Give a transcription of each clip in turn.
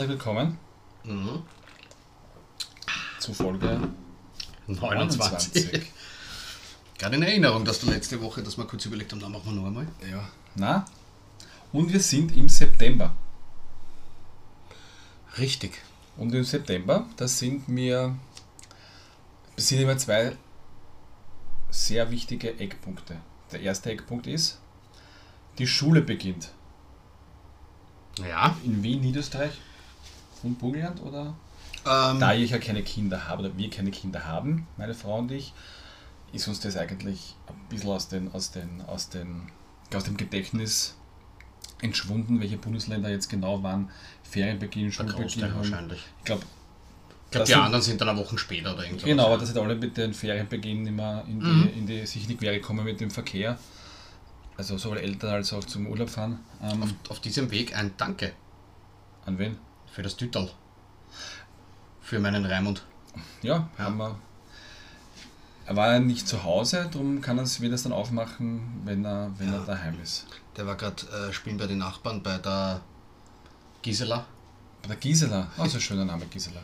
Herzlich willkommen Mhm. zu Folge 29. Gerade in Erinnerung, dass du letzte Woche, dass wir kurz überlegt haben, dann machen wir noch einmal. Ja. Na? Und wir sind im September. Richtig. Und im September, da sind mir, sind immer zwei sehr wichtige Eckpunkte. Der erste Eckpunkt ist, die Schule beginnt. Ja. In Wien, Niederösterreich und Burgenland oder? Ähm, Da ich ja keine Kinder habe oder wir keine Kinder haben, meine Frau und ich, ist uns das eigentlich ein bisschen aus, den, aus, den, aus, den, aus dem Gedächtnis entschwunden, welche Bundesländer jetzt genau waren, Ferienbeginn, Schulbeginn wahrscheinlich. Ich glaube, Ich glaube, die sind- anderen sind dann eine Woche später oder irgendwas. genau, aber das sind alle mit den Ferienbeginn immer in die, Mhm. in die sich in die Quere kommen mit dem Verkehr. Also sowohl Eltern als auch zum Urlaub fahren. Ähm, Auf, auf diesem Weg ein Danke an wen? Für das Tüttel. Für meinen Raimund. Ja, Ja. haben wir. Er war ja nicht zu Hause, darum kann er es wieder dann aufmachen, wenn er, wenn er daheim ist. Der war gerade äh, spielen bei den Nachbarn bei der Gisela. Bei der Gisela, oh, so ein schöner Name, Gisela.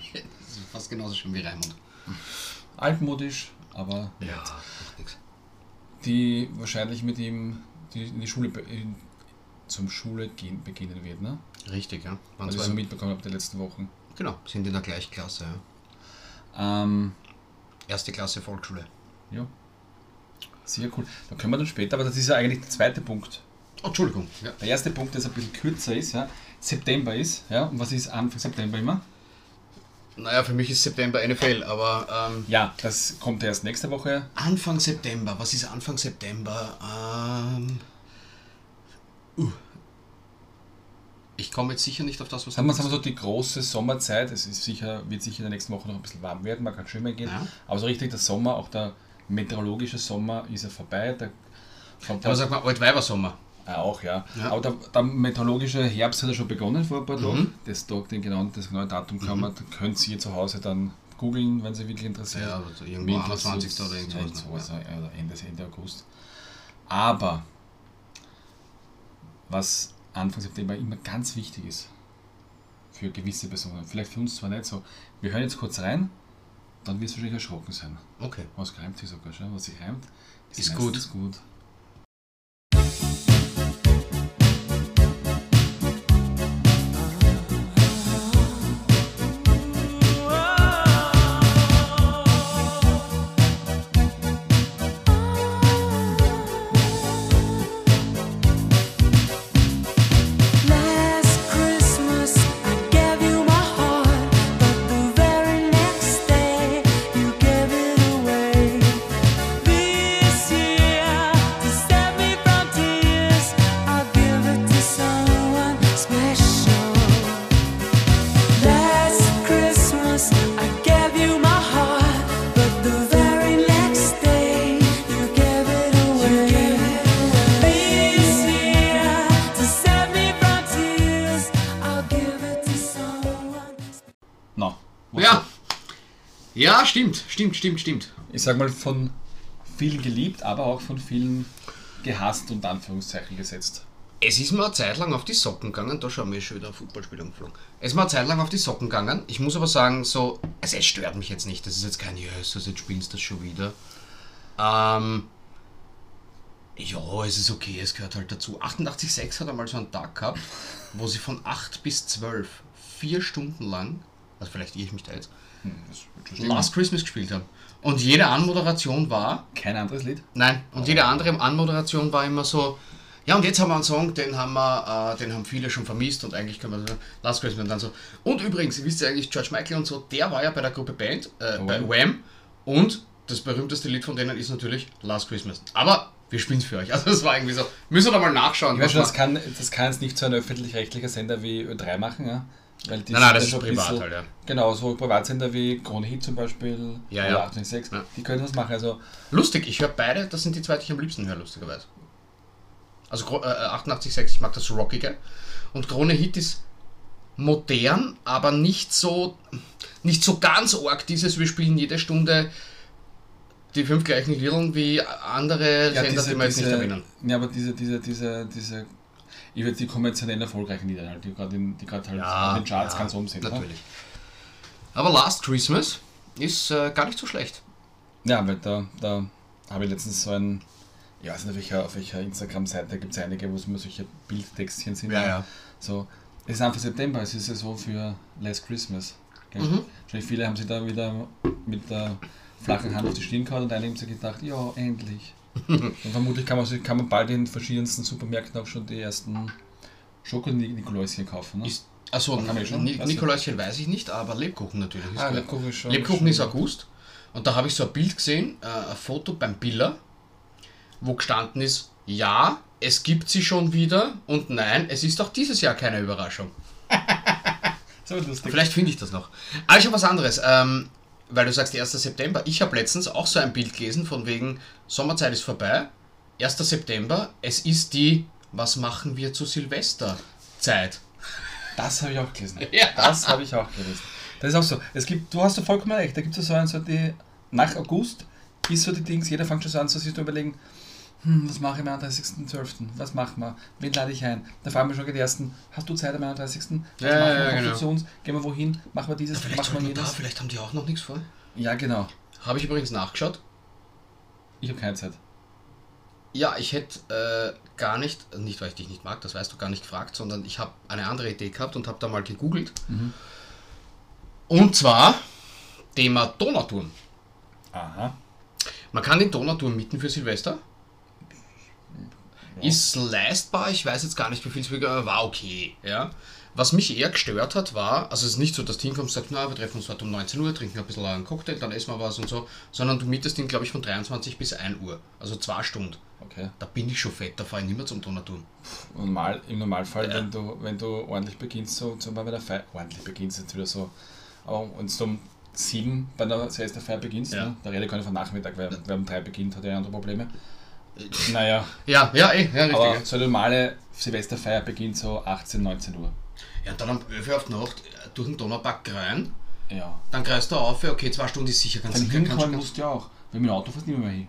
Fast genauso schön wie Raimund. Altmodisch, aber macht nix. Die wahrscheinlich mit ihm die, in die Schule in, zum Schule gehen, beginnen wird, ne? Richtig, ja. Waren Was ich so mitbekommen habe die letzten Wochen. genau, sind in der Gleichklasse, ja. Ähm, Erste Klasse Volksschule. ja. Sehr cool. Da können wir dann später, aber das ist ja eigentlich der zweite Punkt. Oh, Entschuldigung. Ja. Der erste Punkt, der jetzt ein bisschen kürzer ist, ja. September ist, ja. Und was ist Anfang September immer? Naja, für mich ist September NFL, aber ähm, Ja, das kommt erst nächste Woche. Anfang September, was ist Anfang September? Ähm, uh. Ich komme jetzt sicher nicht auf das, was du sagen wir so, die große Sommerzeit, es ist sicher, wird sicher in der nächsten Woche noch ein bisschen warm werden, man kann schwimmen gehen. Ja. Aber so richtig der Sommer, auch der meteorologische Sommer ist ja vorbei. Der kommt Aber sag mal, Altweibersommer. Ah, auch, ja. Ja. Aber der, der meteorologische Herbst hat ja schon begonnen vor ein paar Mhm. Tagen. Das, Tag, den genauen, das genaue Datum kann man, könnt ihr zu Hause dann googeln, wenn Sie wirklich interessiert. Ja, also irgendwo Mittels- 21. oder irgendwas. sowas, ne? ja, oder Ende, Ende August. Aber was Anfang September immer ganz wichtig ist für gewisse Personen, vielleicht für uns zwar nicht so, wir hören jetzt kurz rein, dann wirst du wahrscheinlich erschrocken sein. Okay. Was reimt sich sogar schon? Was sich reimt, Ist meistens gut. Last stimmt, stimmt, stimmt, stimmt. ich sag mal, von vielen geliebt, aber auch von vielen gehasst und Anführungszeichen gesetzt. Es ist mir eine Zeit lang auf die Socken gegangen, da schauen wir schon wieder ein Fußballspiel umgeflogen. Es ist mir eine Zeit lang auf die Socken gegangen. Ich muss aber sagen, so, also es stört mich jetzt nicht. Das ist jetzt kein Jesus, jetzt spielst du das schon wieder. Ähm, ja, es ist okay, es gehört halt dazu. 88,6 hat einmal so einen Tag gehabt, wo sie von 8 bis 12 vier Stunden lang, also vielleicht irre ich mich da jetzt, Hm. Last Christmas gespielt haben. Und jede Anmoderation war, Kein anderes Lied? Nein, und jede andere Anmoderation war immer so, ja und jetzt haben wir einen Song, den haben wir, äh, den haben viele schon vermisst und eigentlich können wir so, Last Christmas und dann so. Und übrigens, ihr wisst ja eigentlich, George Michael und so, der war ja bei der Gruppe Band, äh, bei Wham. Und das berühmteste Lied von denen ist natürlich Last Christmas. Aber wir spielen es für euch. Also das war irgendwie so, müssen wir da mal nachschauen. Ich weiß schon, das kann, das kann jetzt nicht so ein öffentlich-rechtlicher Sender wie Ö3 machen, ja? Weil die Nein, nein, sind das ist privat bisschen- halt, ja. Genau, so Privatsender wie Krone Hit zum Beispiel Ja, ja. 806, Ja. die können das machen. Also Lustig, ich höre beide, das sind die zwei, die ich am liebsten höre, lustigerweise. Also äh, 88,6, ich mag das Rockige. Und Krone Hit ist modern, aber nicht so, nicht so ganz arg dieses, wir spielen jede Stunde die fünf gleichen Liedern wie andere Ja, Sender, diese, die wir jetzt nicht diese, erwähnen. ja, aber diese, diese, diese, diese Ich würde die kommerziell erfolgreichen Lieder halt, die gerade in- die gerade halt Ja, in den Charts ja, ganz oben sind. ne? Natürlich. Aber Last Christmas ist äh, gar nicht so schlecht. Ja, weil da, da habe ich letztens so ein, ich weiß nicht, auf welcher, welcher Instagram-Seite gibt es einige, wo es immer solche Bildtextchen sind. Ja, ja. So, es ist einfach September, es ist ja so für Last Christmas. Mhm. Wahrscheinlich viele haben sich da wieder mit der flachen Hand auf die Stirn gehauen und einige haben sich gedacht, ja, endlich. Und vermutlich kann man, sich- kann man bald in verschiedensten Supermärkten auch schon die ersten Schokonikoläuschen kaufen. Ne? Ist, also Ni. Nikoläuschen weiß ich nicht, aber Lebkuchen natürlich. Ist ah. Lebkuchen ist schon. Lebkuchen schon- ist August. Und da habe ich so ein Bild gesehen, äh, ein Foto beim Biller, wo gestanden ist, ja, es gibt sie schon wieder und nein, es ist auch dieses Jahr keine Überraschung. So lustig. Vielleicht finde ich das noch. Also was anderes, ähm, weil du sagst 1. September. Ich habe letztens auch so ein Bild gelesen von wegen Sommerzeit ist vorbei. 1. September, es ist die Was machen wir zu Silvester Zeit. Das habe ich auch gelesen. Ja. Das habe ich auch gelesen. Das ist auch so. Es gibt, du hast ja vollkommen recht. Da gibt es so ein, so die, nach August ist so die Dings, jeder fängt schon so an, so sich zu überlegen, hm, was mache ich am 31.12.? Was machen wir? Wen lade ich ein? Da fragen wir schon die ersten, hast du Zeit am 31.? Was Ja, machen ja, wir? ja, genau. Gehen wir wohin? Machen wir dieses? Vielleicht, machen wir wir da, jenes? vielleicht haben die auch noch nichts vor. Ja, genau. Habe ich übrigens nachgeschaut. Ich habe keine Zeit. Ja, ich hätte äh, gar nicht, nicht weil ich dich nicht mag, das weißt du, gar nicht gefragt, sondern ich habe eine andere Idee gehabt und habe da mal gegoogelt. Und zwar Thema Donauturm. Aha. Man kann den Donauturm mieten für Silvester. Ja. Ist leistbar, ich weiß jetzt gar nicht, wie viel es war okay. Ja. Was mich eher gestört hat, war, also es ist nicht so, dass du hinkommst und sagst, na, wir treffen uns heute um 19 Uhr, trinken ein bisschen einen Cocktail, dann essen wir was und so, sondern du mietest ihn, glaube ich, von 23 bis 1 Uhr, also zwei Stunden. Okay. Da bin ich schon fett, da fahre ich nicht mehr zum Donauturm. Normal, Im Normalfall, Ja. wenn, du, wenn du ordentlich beginnst, so zum Beispiel bei der Feier, ordentlich beginnst jetzt wieder so, aber wenn du um sieben bei der Silvesterfeier beginnst, Ja. ne? da rede ich gar nicht von Nachmittag, weil wer um drei beginnt, hat ja andere Probleme. Naja, Ja, ja, eh, ja, richtig. aber so eine normale Silvesterfeier beginnt so 18, 19 Uhr. Ja, dann um 11 Uhr auf die Nacht äh, durch den Donaupark rein, Ja. dann greifst du auf, okay, zwei Stunden ist sicher ganz Dann sicher. hinkommen du- musst du ja auch. Wenn mit dem Auto fährst, nicht mehr hin.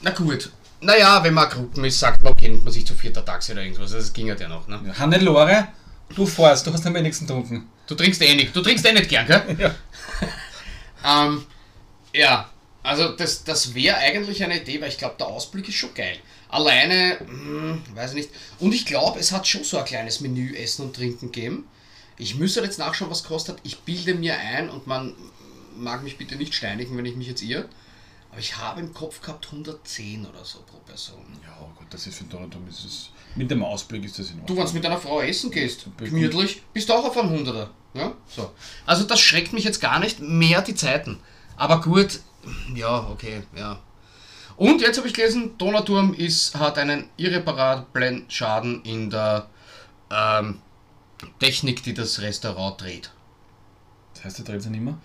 Na gut. Naja, wenn man Gruppen ist, sagt man, okay, nimmt man sich zu vierter Taxi oder irgendwas. Das ging halt ja noch, ne? Ja. Hannelore, du fährst, du hast am wenigsten getrunken. Du trinkst eh nicht, du trinkst eh nicht gern, gell? Ja. Ähm, ja, also das, das wäre eigentlich eine Idee, weil ich glaube, der Ausblick ist schon geil. Alleine, hm, weiß ich nicht. Und ich glaube, es hat schon so ein kleines Menü Essen und Trinken gegeben. Ich müsste jetzt nachschauen, was kostet. Ich bilde mir ein und man mag mich bitte nicht steinigen, wenn ich mich jetzt irre. Aber ich habe im Kopf gehabt 110 oder so pro Person. Ja, gut, das ist für Donnertum, ist es, mit dem Ausblick ist das in Du, Ordnung. wenn du mit deiner Frau essen gehst, gemütlich, bist du auch auf einem Hunderter. Ja? So. Also das schreckt mich jetzt gar nicht mehr die Zeiten. Aber gut, ja, okay, ja. Und jetzt habe ich gelesen, Donauturm ist, hat einen irreparablen Schaden in der ähm, Technik, die das Restaurant dreht. Das heißt, der dreht sich nicht mehr?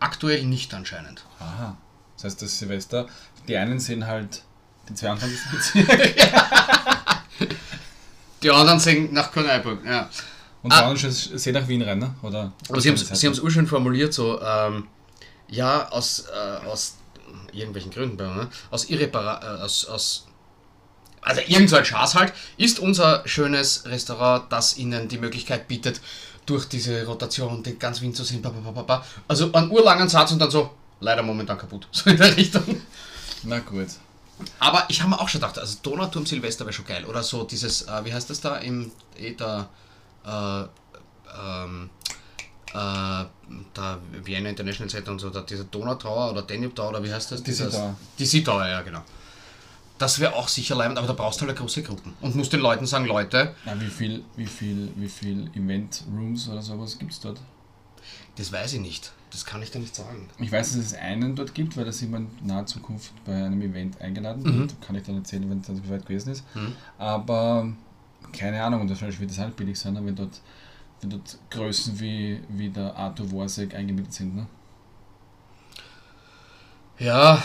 Aktuell nicht anscheinend. Aha. Das heißt, das Silvester, die einen sehen halt den 22. Bezirk Die anderen sehen nach Korneuburg, ja. und Ah. ah. anderen sehen nach Wien rein, ne? Oder Aber sie haben es sie urschön formuliert, so, ähm, ja, aus, äh, aus irgendwelchen Gründen, ne? aus irrepara äh, aus, aus, also irgend so ein Schaß halt, ist unser schönes Restaurant, das ihnen die Möglichkeit bietet, durch diese Rotation den ganz Wien zu sehen, ba, ba, ba, ba, ba. also einen urlangen Satz und dann so, leider momentan kaputt, so in der Richtung. Na gut. Aber ich habe mir auch schon gedacht, also Donauturm Silvester wäre schon geil. Oder so dieses, äh, wie heißt das da im da, äh, ähm, äh, da Vienna International Center und so, da dieser Donautower oder Danube Tower oder wie heißt das? Die Tower. Die Tower, ja genau. Das wäre auch sicher leibend, aber da brauchst du halt eine große Gruppen. Und musst den Leuten sagen, Leute, Na, wie viel, wie viel, wie viel Event Rooms oder sowas gibt es dort? das weiß ich nicht. Das kann ich dir nicht sagen. Ich weiß, dass es einen dort gibt, weil da ist jemand in naher Zukunft bei einem Event eingeladen. Mhm. Kann ich dann erzählen, wenn es dann so weit gewesen ist. Mhm. Aber keine Ahnung, und wahrscheinlich wird das halt billig sein, wenn dort, wenn dort Größen wie, wie der Arthur Worsek eingemietet sind. Ne? Ja,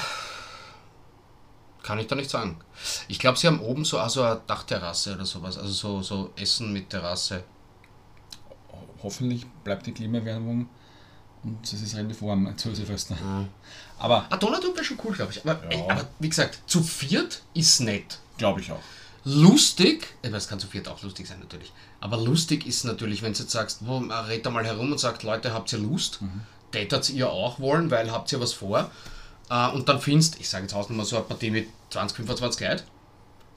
kann ich da nicht sagen. Ich glaube, sie haben oben so also eine Dachterrasse oder sowas. Also so, so Essen mit Terrasse. Ho- Hoffentlich bleibt die Klimaerwärmung und es ist relativ warm zu Silvester. Aber Ah, Donauturm wäre schon cool, glaube ich. Aber, Ja. ey, aber wie gesagt, zu viert ist nett. glaube ich auch. Lustig, ich weiß, kann zu viert auch lustig sein natürlich, aber lustig ist natürlich, wenn du jetzt sagst, wo, äh, red da mal herum und sagt, Leute, habt ihr Lust? Mhm. Tätet ihr auch wollen, weil habt ihr was vor? Äh, und dann findest, ich sage jetzt auch mal so eine Partie mit 20, 25 Leuten,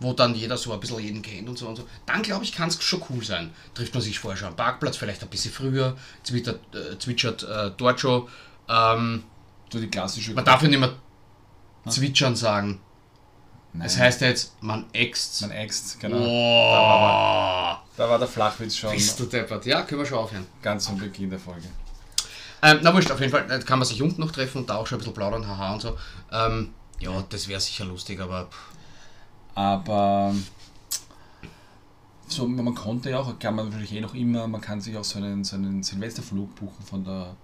wo dann jeder so ein bisschen jeden kennt und so und so, dann glaube ich, kann es schon cool sein. Trifft man sich vorher schon am Parkplatz, vielleicht ein bisschen früher, zwitschert, äh, zwitschert äh, dort schon. Ähm, So die klassische. man darf ja nicht mehr zwitschern sagen. Nein, Es heißt ja jetzt, man äxt. man äxt, genau. Oh, Da war der Flachwitz schon bist du deppert. Ja, können wir schon aufhören. ganz am Beginn der Folge. Ähm, na wurscht, auf jeden Fall äh, kann man sich unten noch treffen und da auch schon ein bisschen plaudern, haha und so. Ähm, ja, das wäre sicher lustig, aber pff, Aber so, man konnte ja auch, kann man natürlich eh noch immer, man kann sich auch so einen, so einen Silvesterflug buchen von der,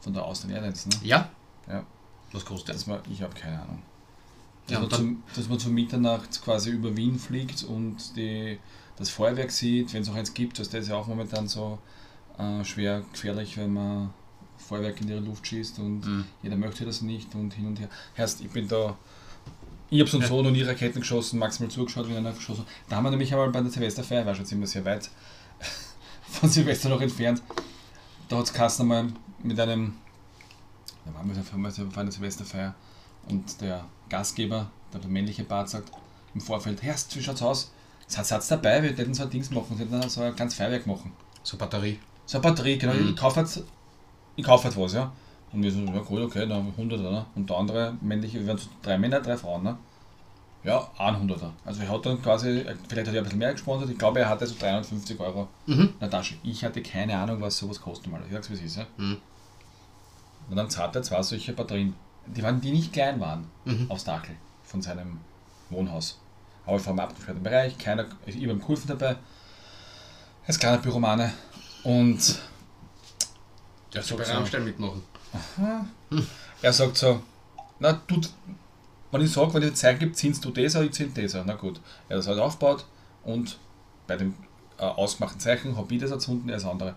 von der Austrian Airlines. Ne? ja. Ja. Was kostet man, ich habe keine Ahnung. Dass, Ja, man zum, dass man zur Mitternacht quasi über Wien fliegt und die, das Feuerwerk sieht, wenn es noch eins gibt. Also das ist ja auch momentan so äh, schwer gefährlich, wenn man Feuerwerk in die Luft schießt und Mhm. jeder möchte das nicht und hin und her. Heißt, ich bin da. Ich habe so und Ja. so noch nie Raketen geschossen, maximal zugeschaut, wenn einer geschossen. Da haben wir nämlich einmal bei der Silvesterfeier, war schon ziemlich sehr weit von Silvester noch entfernt. Da hat es Kasten einmal mit einem, da waren wir auf einer Silvesterfeier und der Gastgeber, der, männliche Part, sagt im Vorfeld, Herst, wie schaut's aus? Seid Satz dabei, wir hätten so ein Dings machen, wir hätten so ein ganz Feuerwerk machen. So Batterie. So eine Batterie, genau. Mhm. Ich kaufe ich jetzt was, ja. Und wir so, ja gut, okay, dann haben wir 100 ne? Und der andere männliche, wir waren so drei Männer, drei Frauen, ne? Ja, 100er. Also er hat dann quasi, vielleicht hat er ein bisschen mehr gesponsert, ich glaube er hatte so 350 Euro Mhm. in der Tasche. Ich hatte keine Ahnung, was sowas kostet mal. Ich sag's wie es ist, ja. Mhm. Und dann zahlt er zwei solche Batterien. Die waren, die nicht klein waren, Mhm. aufs Dachel von seinem Wohnhaus. Aber vor einem abgesperrten Bereich, keiner, ich ihm geholfen dabei. Er ist kleiner Pyromane und Der so- soll bei so- Rammstein mitmachen. er sagt so, na du, wenn ich sage, wenn ich Zeit gibt, ziehst du das, ich zieh das. Na gut. Er hat das halt aufgebaut und bei dem äh, ausgemachten Zeichen habe ich das erfunden, er das andere.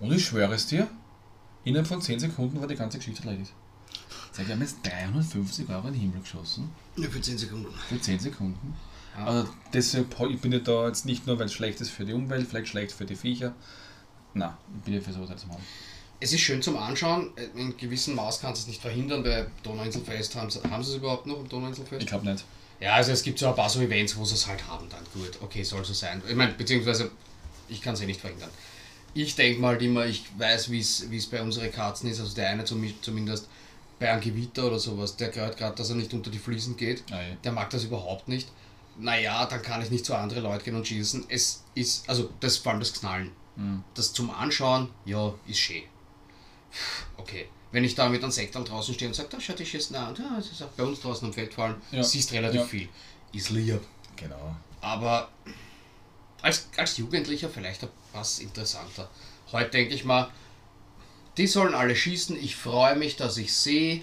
Und ich schwöre es dir, innerhalb von 10 Sekunden war die ganze Geschichte erledigt. Sag ich, wir haben jetzt 350 Euro in den Himmel geschossen. Ja, für 10 Sekunden. Für 10 Sekunden. Ja. Also deshalb ich bin ich da jetzt nicht nur, weil es schlecht ist für die Umwelt, vielleicht schlecht für die Viecher. Nein, ich bin ja für sowas zu machen. Es ist schön zum Anschauen. In gewissem Maß kannst du es nicht verhindern, weil Donauinselfest haben sie, haben sie es überhaupt noch im Donauinselfest? Ich glaube nicht. Ja, also es gibt so ein paar so Events, wo sie es halt haben, dann gut, okay, soll so sein. Ich meine, beziehungsweise, ich kann es eh nicht verhindern. Ich denke mal immer, ich weiß, wie es bei unseren Katzen ist, also der eine zum, zumindest bei einem Gewitter oder sowas, der gehört gerade, dass er nicht unter die Fliesen geht, Ah, ja. der mag das überhaupt nicht. Naja, dann kann ich nicht zu anderen Leuten gehen und schießen. Es ist, also das vor allem das Knallen. Mhm. Das zum Anschauen, ja, ist schön. Okay. Wenn ich da mit einem Sektal draußen stehe und sage, da schau die schießen an, ja, das ist auch bei uns draußen am Feld fallen, Ja. siehst relativ Ja. viel. Ist lieb. Genau. Aber als, als Jugendlicher vielleicht was interessanter. Heute denke ich mal, die sollen alle schießen, ich freue mich, dass ich sehe,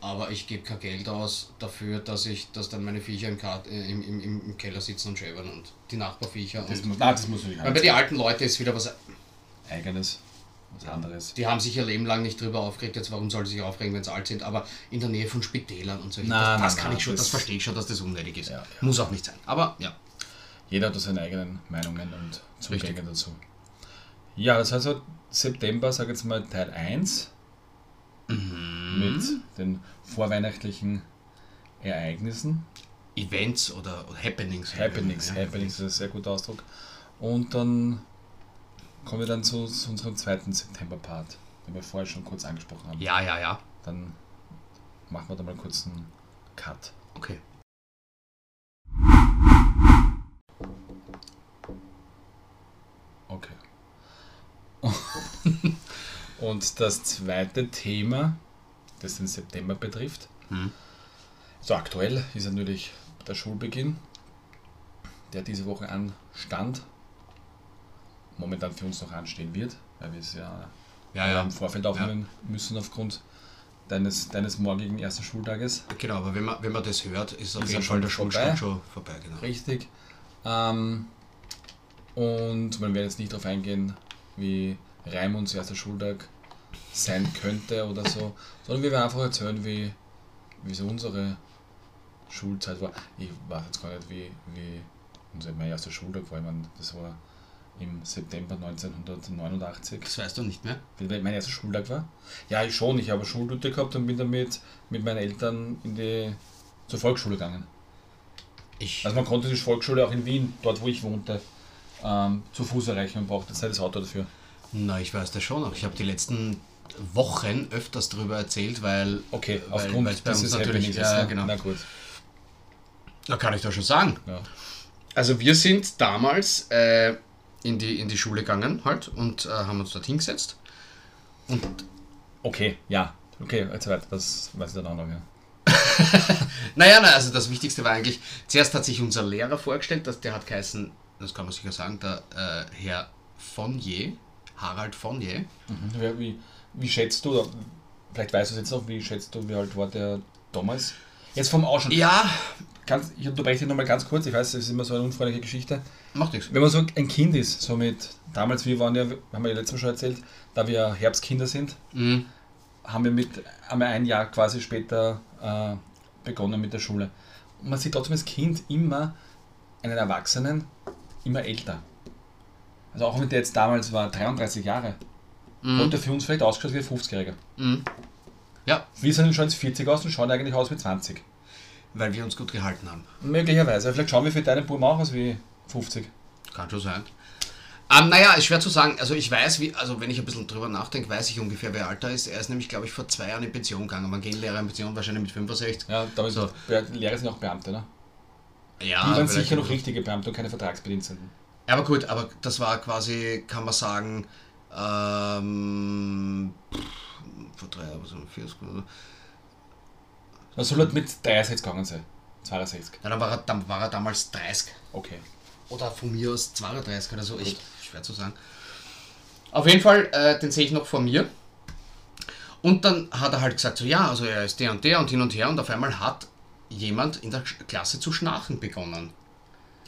aber ich gebe kein Geld aus dafür, dass ich, dass dann meine Viecher im, Kart, äh, im, im, im Keller sitzen und schäbern und die Nachbarviecher. Das und, muss, nein, das muss natürlich weil bei den alten Leuten ist wieder was eigenes, was anderes. Die haben sich ihr Leben lang nicht drüber aufgeregt, jetzt warum soll sie sich aufregen, wenn sie alt sind, aber in der Nähe von Spitälern und so. Nein, das das nein, kann nein, ich schon, das, das- verstehe ich schon, dass das unnötig ist. Ja, ja. Muss auch nicht sein. Aber ja. Jeder hat da seine eigenen Meinungen und Zugänge dazu. Ja, das heißt also September, sage ich jetzt mal Teil 1 Mhm. mit den vorweihnachtlichen Ereignissen. Events oder, oder Happenings. Happenings, Ja, Happenings ist ein sehr guter Ausdruck. Und dann kommen wir dann zu, zu unserem zweiten September-Part, den wir vorher schon kurz angesprochen haben. Ja, ja, ja. Dann machen wir da mal kurz einen Cut. Okay. Okay. Und das zweite Thema, das den September betrifft, Hm. so aktuell ist natürlich der Schulbeginn, der diese Woche anstand, momentan für uns noch anstehen wird, weil wir es ja, Ja, ja. im Vorfeld aufnehmen müssen aufgrund deines, deines morgigen ersten Schultages. Genau, aber wenn man, wenn man das hört, ist auf Ist jeden ja Fall schon der vorbei. Schulstart schon vorbei. Genau. Richtig. Ähm, und man wird jetzt nicht darauf eingehen, wie Raimunds erster Schultag sein könnte oder so, sondern wir werden einfach erzählen, wie, wie so unsere Schulzeit war. Ich weiß jetzt gar nicht, wie, wie unser mein erster Schultag war, ich meine, das war im September 1989. Das weißt du nicht mehr. Wie mein erster Schultag war? Ja, ich schon. Ich habe eine Schulroute gehabt und bin damit mit meinen Eltern in die, zur Volksschule gegangen. Ich, Also man konnte die Volksschule auch in Wien, dort wo ich wohnte, ähm, zu Fuß erreichen und brauchte nicht das Auto dafür. Na, ich weiß das schon noch. Ich habe die letzten Wochen öfters darüber erzählt, weil. Okay, weil, aufgrund weil bei uns natürlich. Happenings Ja, ist, ne? genau. Na gut. Da kann ich doch schon sagen. Ja. Also wir sind damals äh, in, die, in die Schule gegangen halt und äh, haben uns dort hingesetzt. Und Okay, ja. Okay, jetzt weiter, das weiß ich dann auch noch, ja. naja, na, also das Wichtigste war eigentlich, zuerst hat sich unser Lehrer vorgestellt, dass der hat geheißen, das kann man sicher sagen, der äh, Herr Fonnier, Harald Fonnier. Mhm. Wie, wie, wie schätzt du, oder vielleicht weißt du es jetzt noch, wie schätzt du, wie alt war der damals? Jetzt vom Ausschauen. Ja, Ganz, ich unterbreche dich nochmal ganz kurz, ich weiß, das ist immer so eine unfreundliche Geschichte. macht nichts. Wenn man so ein Kind ist, so mit, damals, wir waren ja, haben wir ja letztes Mal schon erzählt, da wir Herbstkinder sind, Mhm. haben wir mit, haben wir ein Jahr quasi später äh, begonnen mit der Schule. Und man sieht trotzdem als Kind immer einen Erwachsenen immer älter. Also auch wenn der jetzt damals war 33 Jahre, Mhm. hat er für uns vielleicht ausgeschaut wie ein 50-Jähriger. Mhm. Ja, Wir sehen schon jetzt 40 aus und schauen eigentlich aus wie 20. weil wir uns gut gehalten haben. Möglicherweise. Vielleicht schauen wir für deinen Buben auch aus wie 50. Kann schon sein. Ähm, naja, ist schwer zu sagen. Also ich weiß, wie, also wenn ich ein bisschen drüber nachdenke, weiß ich ungefähr, wer alt er ist. Er ist nämlich, glaube ich, vor zwei Jahren in Pension gegangen. Man gehen Lehrer in Pension wahrscheinlich mit 65. Ja, damit So. Lehrer sind auch Beamte, ne? Ja, Die waren sicher noch richtige Beamte und keine Vertragsbediensteten. Ja, aber gut, aber das war quasi, kann man sagen, ähm, vor drei Jahren, so 40, oder so. Man soll halt mit 63 gegangen sein. 62. ja, dann, war er, dann war er damals 30. Okay. Oder von mir aus 32 oder so, ich, schwer zu sagen. Auf jeden Fall, äh, den sehe ich noch vor mir. Und dann hat er halt gesagt, so ja, also er ist der und der und hin und her und auf einmal hat jemand in der Klasse zu schnarchen begonnen.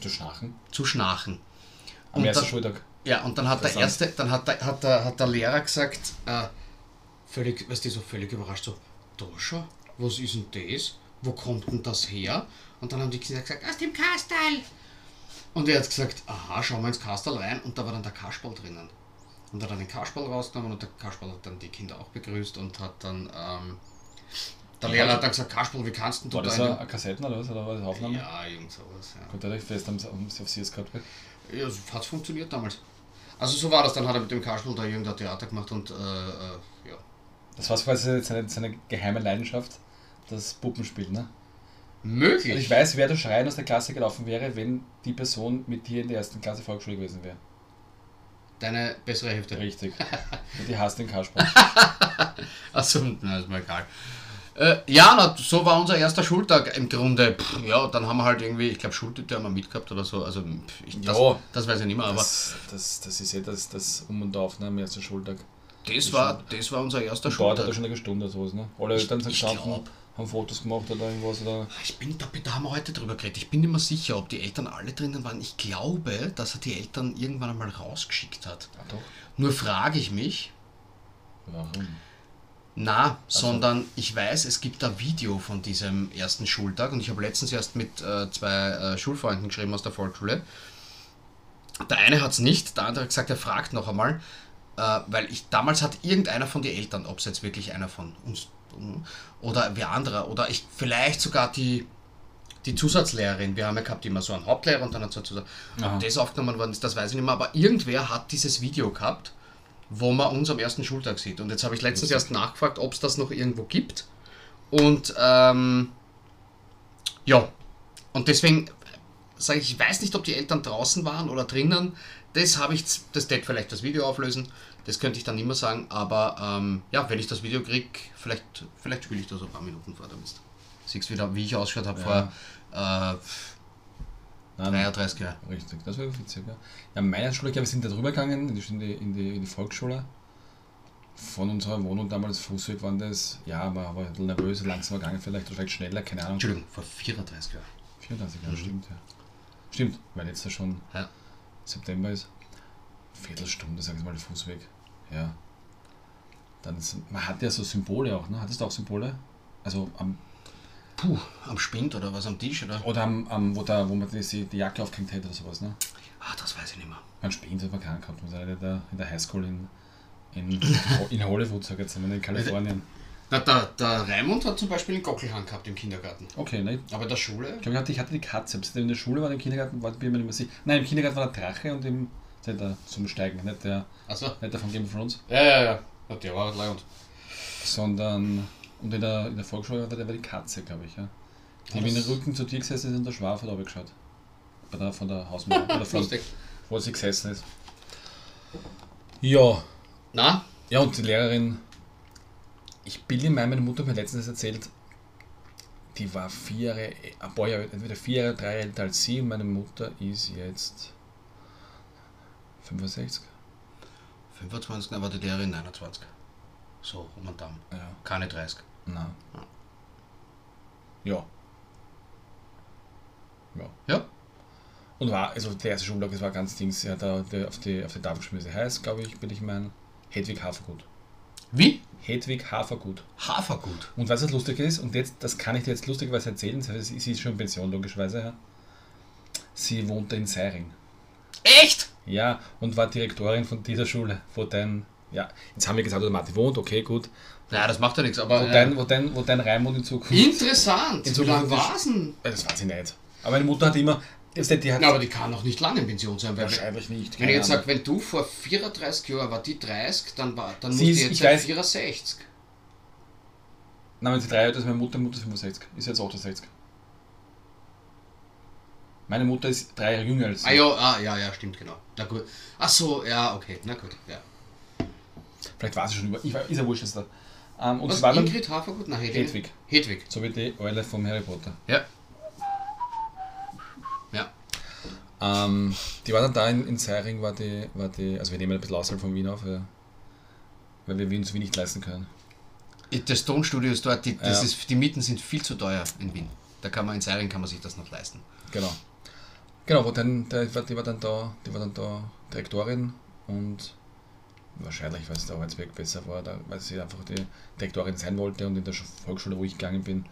Zu schnarchen. Zu schnarchen. Am Und ersten dann- Schultag. Ja, und dann hat der erste, dann hat der, hat der, hat der Lehrer gesagt, äh, völlig, weißt du, so völlig überrascht, so, da schau, was ist denn das? Wo kommt denn das her? Und dann haben die Kinder gesagt, aus dem Kastal. Und er hat gesagt, aha, schau mal ins Kastal rein und da war dann der Kasperl drinnen. Und er hat dann den Kasperl rausgenommen und der Kasperl hat dann die Kinder auch begrüßt und hat dann, ähm, der Lehrer hat dann gesagt, Kasperl, wie kannst denn du War das da in eine Kassetten oder was? Oder war das Aufnahme? Ja, irgend sowas, ja. Gut, dadurch fest haben sie haben sie auf sie es gehabt. Ja, hat funktioniert damals. Also so war das, dann hat er mit dem Kasperl da irgendein Theater gemacht und äh, äh, ja. Das war quasi seine, seine geheime Leidenschaft, das Puppenspiel, ne? Möglich. Und ich weiß, wer der Schreien aus der Klasse gelaufen wäre, wenn die Person mit dir in der ersten Klasse Volksschule gewesen wäre. Deine bessere Hälfte. Richtig. Und die hasst den Kasperl. Achso, na, ist mir egal. Äh, ja, na, so war unser erster Schultag im Grunde. Pff, ja, dann haben wir halt irgendwie, ich glaube, Schultüte haben wir mitgehabt oder so. Also, pff, ich, das, Ja. das weiß ich nicht mehr, aber Das, das, das ist ja das, das Um und Auf, ne, am ersten Schultag. das war, das war unser erster dauert Schultag. er schon eine Stunde oder sowas, ne? Alle Eltern sind gestanden, haben Fotos gemacht oder irgendwas oder. Ich bin, da, da haben wir heute drüber geredet. Ich bin nicht mehr sicher, ob die Eltern alle drinnen waren. Ich glaube, dass er die Eltern irgendwann einmal rausgeschickt hat. Ah, doch. Nur frage ich mich, Warum? Na, sondern ich weiß, es gibt ein Video von diesem ersten Schultag und ich habe letztens erst mit äh, zwei äh, Schulfreunden geschrieben aus der Volksschule. Der eine hat es nicht, der andere hat gesagt, er fragt noch einmal, äh, weil ich damals hat irgendeiner von den Eltern, ob es jetzt wirklich einer von uns oder wer anderer oder ich vielleicht sogar die die Zusatzlehrerin, wir haben ja gehabt immer so einen Hauptlehrer und dann hat so Zusatz, ob das aufgenommen worden ist, das weiß ich nicht mehr, aber irgendwer hat dieses Video gehabt, wo man uns am ersten Schultag sieht. Und jetzt habe ich letztens erst nachgefragt, ob es das noch irgendwo gibt. Und ähm, ja, und deswegen sage ich, ich weiß nicht, ob die Eltern draußen waren oder drinnen. Das habe ich, das wird vielleicht das Video auflösen. Das könnte ich dann mehr sagen. Aber ähm, ja, wenn ich das Video kriege, vielleicht, vielleicht spiele ich da so ein paar Minuten vor, damit du siehst wieder, wie ich ausgeschaut habe Ja. vor äh, Nein, 33 Jahren. Richtig, das wäre witzig, ja. Ja, meine Schule, wir sind da drüber gegangen, in die, in die, in die, Volksschule. Von unserer Wohnung damals, Fußweg waren das, ja, man war ein bisschen nervös, langsamer gegangen vielleicht, vielleicht schneller, keine Ahnung. Entschuldigung, vor 34 Jahren. 34 Jahre, stimmt, ja. Stimmt, weil jetzt ja schon Ja. September ist. Viertelstunde, sag ich mal, der Fußweg. Ja. Dann man hat ja so Symbole auch, ne? Hattest du auch Symbole? Also am Puh, am Spind oder was am Tisch oder? Oder am, am, wo, da, wo man die, die Jacke aufgehängt hätte oder sowas, ne? Ah, das weiß ich nicht mehr. Ein Spind hat man keinen gehabt. Man in der, in der Highschool in, in, in Hollywood, sag ich jetzt einmal, in Kalifornien. Na, der, der Raimund hat zum Beispiel einen Gockelhang gehabt im Kindergarten. Okay, ne? Aber in der Schule? Ich glaube, ich hatte, ich hatte die Katze. Ob sie in der Schule war, im Kindergarten war, bin ich mir nicht mehr sicher. Nein, im Kindergarten war der Drache und im der zum Steigen, nicht der, Achso. nicht der von Game of Thrones, Ja, ja, ja. ja der war leid. sondern und in der, in der Volksschule war der war die Katze, glaube ich. Ja. Die mit dem Rücken zu dir gesessen ist und der Schwaf hat geschaut. Bei der, von der Hausmauer, oder von, wo sie gesessen ist. Ja, Na? ja, und die Lehrerin, ich bilde mir ein, meine Mutter hat mir letztens erzählt, die war vier Jahre, ein paar Jahre, entweder vier Jahre, drei Jahre älter als sie und meine Mutter ist jetzt 65. 25, dann war die Lehrerin 29. So, um und Daumen. Ja, Keine 30. na. Ja. Ja. Ja? Und war, also der erste Schultag, das war ganz Dings, ja, da, der, auf die, auf die Tafel geschmissen. Heißt, glaube ich, bin ich mein Hedwig Hafergut. Wie? Hedwig Hafergut. Hafergut. Und weißt du, was lustig ist? Und jetzt, das kann ich dir jetzt lustigerweise erzählen, sie sie ist schon in Pension, logischerweise, ja. Sie wohnte in Seiring. Echt? Ja, und war Direktorin von dieser Schule, wo dein, ja, jetzt haben wir gesagt, wo der Martin wohnt, okay, gut. Ja, das macht ja nichts, Wo, aber. äh, dein, wo, dein, wo dein Raimund in Zukunft. interessant. In Wie lange Zukunft war Das weiß ich nicht. Aber meine Mutter hat immer, die hat Ja, aber die kann noch nicht lange in Pension sein. Weil wahrscheinlich nicht. wenn ich jetzt sage, wenn du vor 34 Jahren war die 30, dann, war, dann muss die jetzt ich sein weiß- 64. Ahnung. Nein, wenn sie drei hat, ist meine Mutter, Mutter ist 65, ist jetzt 68. Meine Mutter ist drei Jahre jünger als. Ah ja, ah, ja, ja, stimmt, genau. Na gut. Ach so, ja, okay, na gut. Ja. Vielleicht war sie schon über, ich ist ja wurscht jetzt da. Ähm, und Was, sie war dann, Ingrid Hafergut? Nein, Hedwig. Hedwig. Hedwig. so wie die Eule vom Harry Potter. Ja. Ja. Ähm, die war dann da in, in Seiring, war die, war die, also wir nehmen ein bisschen außerhalb von Wien auf, ja, weil wir uns Wien nicht leisten können. Das Tonstudio ist dort, die, das Ja. ist, die Mieten sind viel zu teuer in Wien. Da kann man in Seiring kann man sich das noch leisten. Genau. Genau, wo dann, der, die war dann da, die war dann da Direktorin und wahrscheinlich, weil es der Arbeitsweg besser war, da, weil sie einfach die Direktorin sein wollte und in der Sch- Volksschule, wo ich gegangen bin,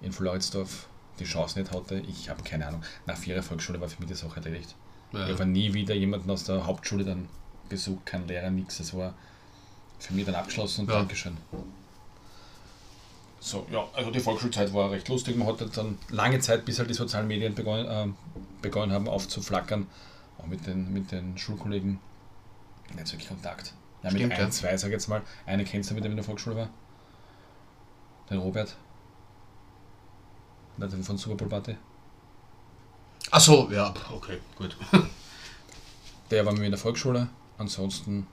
in Floridsdorf, die Chance nicht hatte. Ich habe keine Ahnung. Nach vier Jahren Volksschule war für mich die Sache erledigt. Ja. Ich habe nie wieder jemanden aus der Hauptschule dann besucht, kein Lehrer, nichts. Das war für mich dann abgeschlossen und Ja. Dankeschön. So, ja, also die Volksschulzeit war recht lustig. Man hatte dann lange Zeit, bis halt die sozialen Medien begonnen, ähm, begonnen haben aufzuflackern, auch mit den, mit den Schulkollegen. Nicht wirklich Kontakt. Ja, mit Stimmt, ein, ja. zwei, sag ich jetzt mal. Eine kennst du, mit dem ich in der Volksschule war? Den Robert. Der von Super Bowl Party. Ach so, ja, okay, gut. Der war mit mir in der Volksschule. Ansonsten,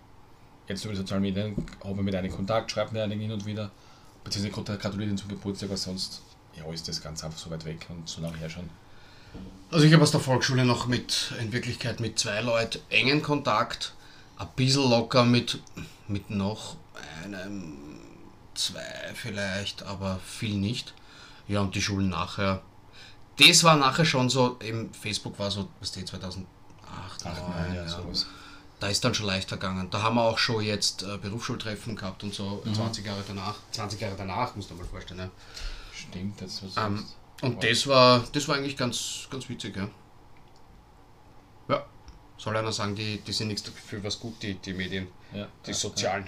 jetzt über die sozialen Medien, haben wir mit einem Kontakt, schreibt mir einigen hin und wieder. Beziehungsweise gratu- gratuliert ihm zum Geburtstag, aber sonst ja, ist das ganz einfach so weit weg und so lange her schon. Also ich habe aus der Volksschule noch mit, in Wirklichkeit mit zwei Leuten engen Kontakt, ein bisschen locker mit, mit noch einem, zwei vielleicht, aber viel nicht. Ja, und die Schulen nachher. Das war nachher schon so, eben Facebook war so, was die 2008, Ach 9, nein, ja, ja. sowas. Da ist dann schon leichter gegangen. Da haben wir auch schon jetzt äh, Berufsschultreffen gehabt und so, 20 Jahre danach. 20 Jahre danach, musst du mal vorstellen. Ja. Stimmt, das was Ähm, sonst. und das war, das war eigentlich ganz, ganz witzig. Ja, soll einer sagen, die, die sind nichts für was gut, die, die Medien, ja, die ja, sozialen.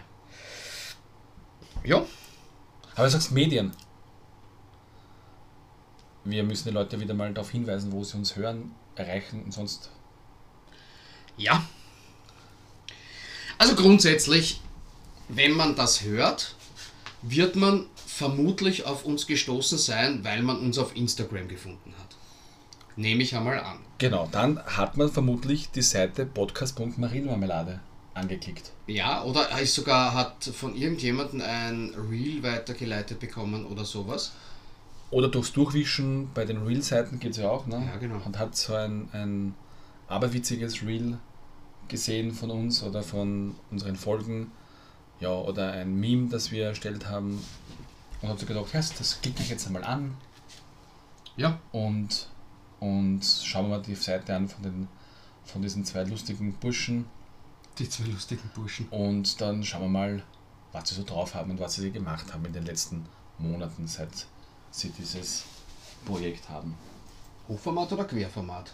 Ja. Ja. Aber du sagst Medien. Wir müssen die Leute wieder mal darauf hinweisen, wo sie uns hören, erreichen und sonst. Ja. Also grundsätzlich, wenn man das hört, wird man vermutlich auf uns gestoßen sein, weil man uns auf Instagram gefunden hat. Nehme ich einmal an. Genau, dann hat man vermutlich die Seite podcast.marienmarmelade angeklickt. Ja, oder er ist sogar hat von irgendjemandem ein Reel weitergeleitet bekommen oder sowas. Oder durchs Durchwischen bei den Reel-Seiten geht es ja auch, ne? Ja, genau. Und hat so ein, ein aberwitziges Reel gesehen von uns oder von unseren Folgen. Ja, oder ein Meme, das wir erstellt haben. Und hat sich gedacht, ja, das klicke ich jetzt einmal an Ja. und, und schauen wir mal die Seite an von, den, von diesen zwei lustigen Burschen. Die zwei lustigen Burschen. Und dann schauen wir mal, was sie so drauf haben und was sie gemacht haben in den letzten Monaten, seit sie dieses Projekt haben. Hochformat oder Querformat?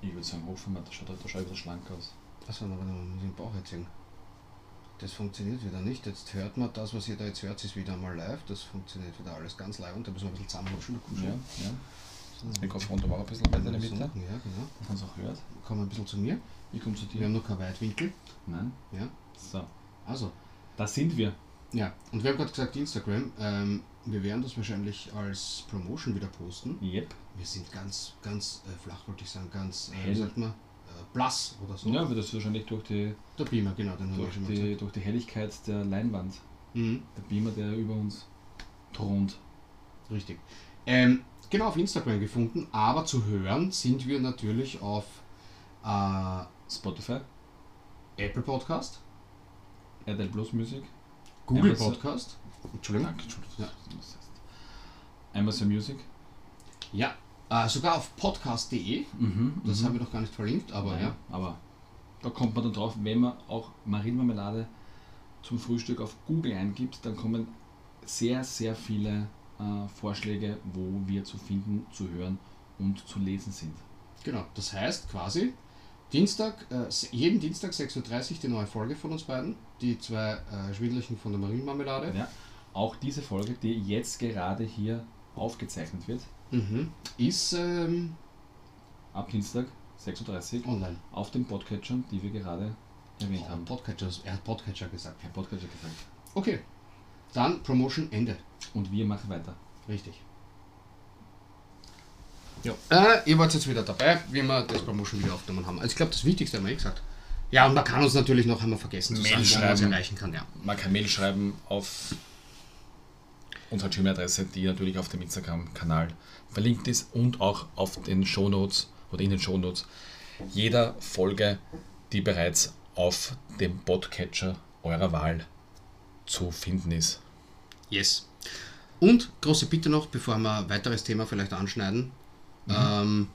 Ich würde sagen Hochformat, das schaut, schaut ein bisschen schlank aus. Achso, aber dann muss ich den Bauch erzählen. Das funktioniert wieder nicht. Jetzt hört man das, was ihr da jetzt hört, ist wieder mal live. Das funktioniert wieder alles ganz live und da müssen wir ein bisschen zusammenrutschen. Ja, ja. So. Das Mikrofon da war ein bisschen weiter in der Mitte, Ja, genau. dass man es auch hört. Kommen wir ein bisschen zu mir. Ich komme zu Wir dir. haben noch keinen Weitwinkel. Nein. Ja. So, Also, da sind wir. ja. Und wir haben gerade gesagt, Instagram. Ähm, wir werden das wahrscheinlich als Promotion wieder posten. Yep. Wir sind ganz, ganz äh, flach, wollte ich sagen, ganz, äh, wie sagt man, äh, blass oder so. Ja, aber das ist wahrscheinlich durch die, Der Beamer, genau, den haben wir durch, schon mal die, durch die Helligkeit der Leinwand. Mhm. Der Beamer, der über uns thront. Richtig. Ähm, genau auf Instagram gefunden, aber zu hören sind wir natürlich auf äh, Spotify, Apple Podcast, RTL Plus Music, Google Amazon- Podcast. Entschuldigung. Danke, Entschuldigung. Ja. Amazon Music. Ja, äh, sogar auf podcast.de. Mhm, Das mhm. haben wir noch gar nicht verlinkt, aber Nein, ja. Aber da kommt man dann drauf, wenn man auch Marienmarmelade zum Frühstück auf Google eingibt, dann kommen sehr, sehr viele äh, Vorschläge, wo wir zu finden, zu hören und zu lesen sind. Genau, das heißt quasi, Dienstag, äh, jeden Dienstag 6.30 Uhr die neue Folge von uns beiden. Die zwei äh, Schwindlichen von der Marienmarmelade. Ja, auch diese Folge, die jetzt gerade hier aufgezeichnet wird, Mhm. Ist ähm, ab Dienstag 6.30 Uhr online. auf den Podcatchern, die wir gerade erwähnt haben. Podcatcher, er hat Podcatcher gesagt. Herr Podcatcher gesagt. Okay, dann Promotion Ende. Und wir machen weiter. Richtig. Ja. Äh, ihr wart jetzt wieder dabei, wie wir das Promotion wieder aufgenommen haben. Also ich glaube, das Wichtigste haben wir eh gesagt. Ja, und man kann uns natürlich noch einmal vergessen zu Mail sagen, wo man uns erreichen kann. Ja. Man kann Mail schreiben auf unsere Gmail-Adresse, die natürlich auf dem Instagram-Kanal verlinkt ist und auch auf den Shownotes oder in den Shownotes jeder Folge, die bereits auf dem Podcatcher eurer Wahl zu finden ist. Yes. Und große Bitte noch, bevor wir ein weiteres Thema vielleicht anschneiden, ähm,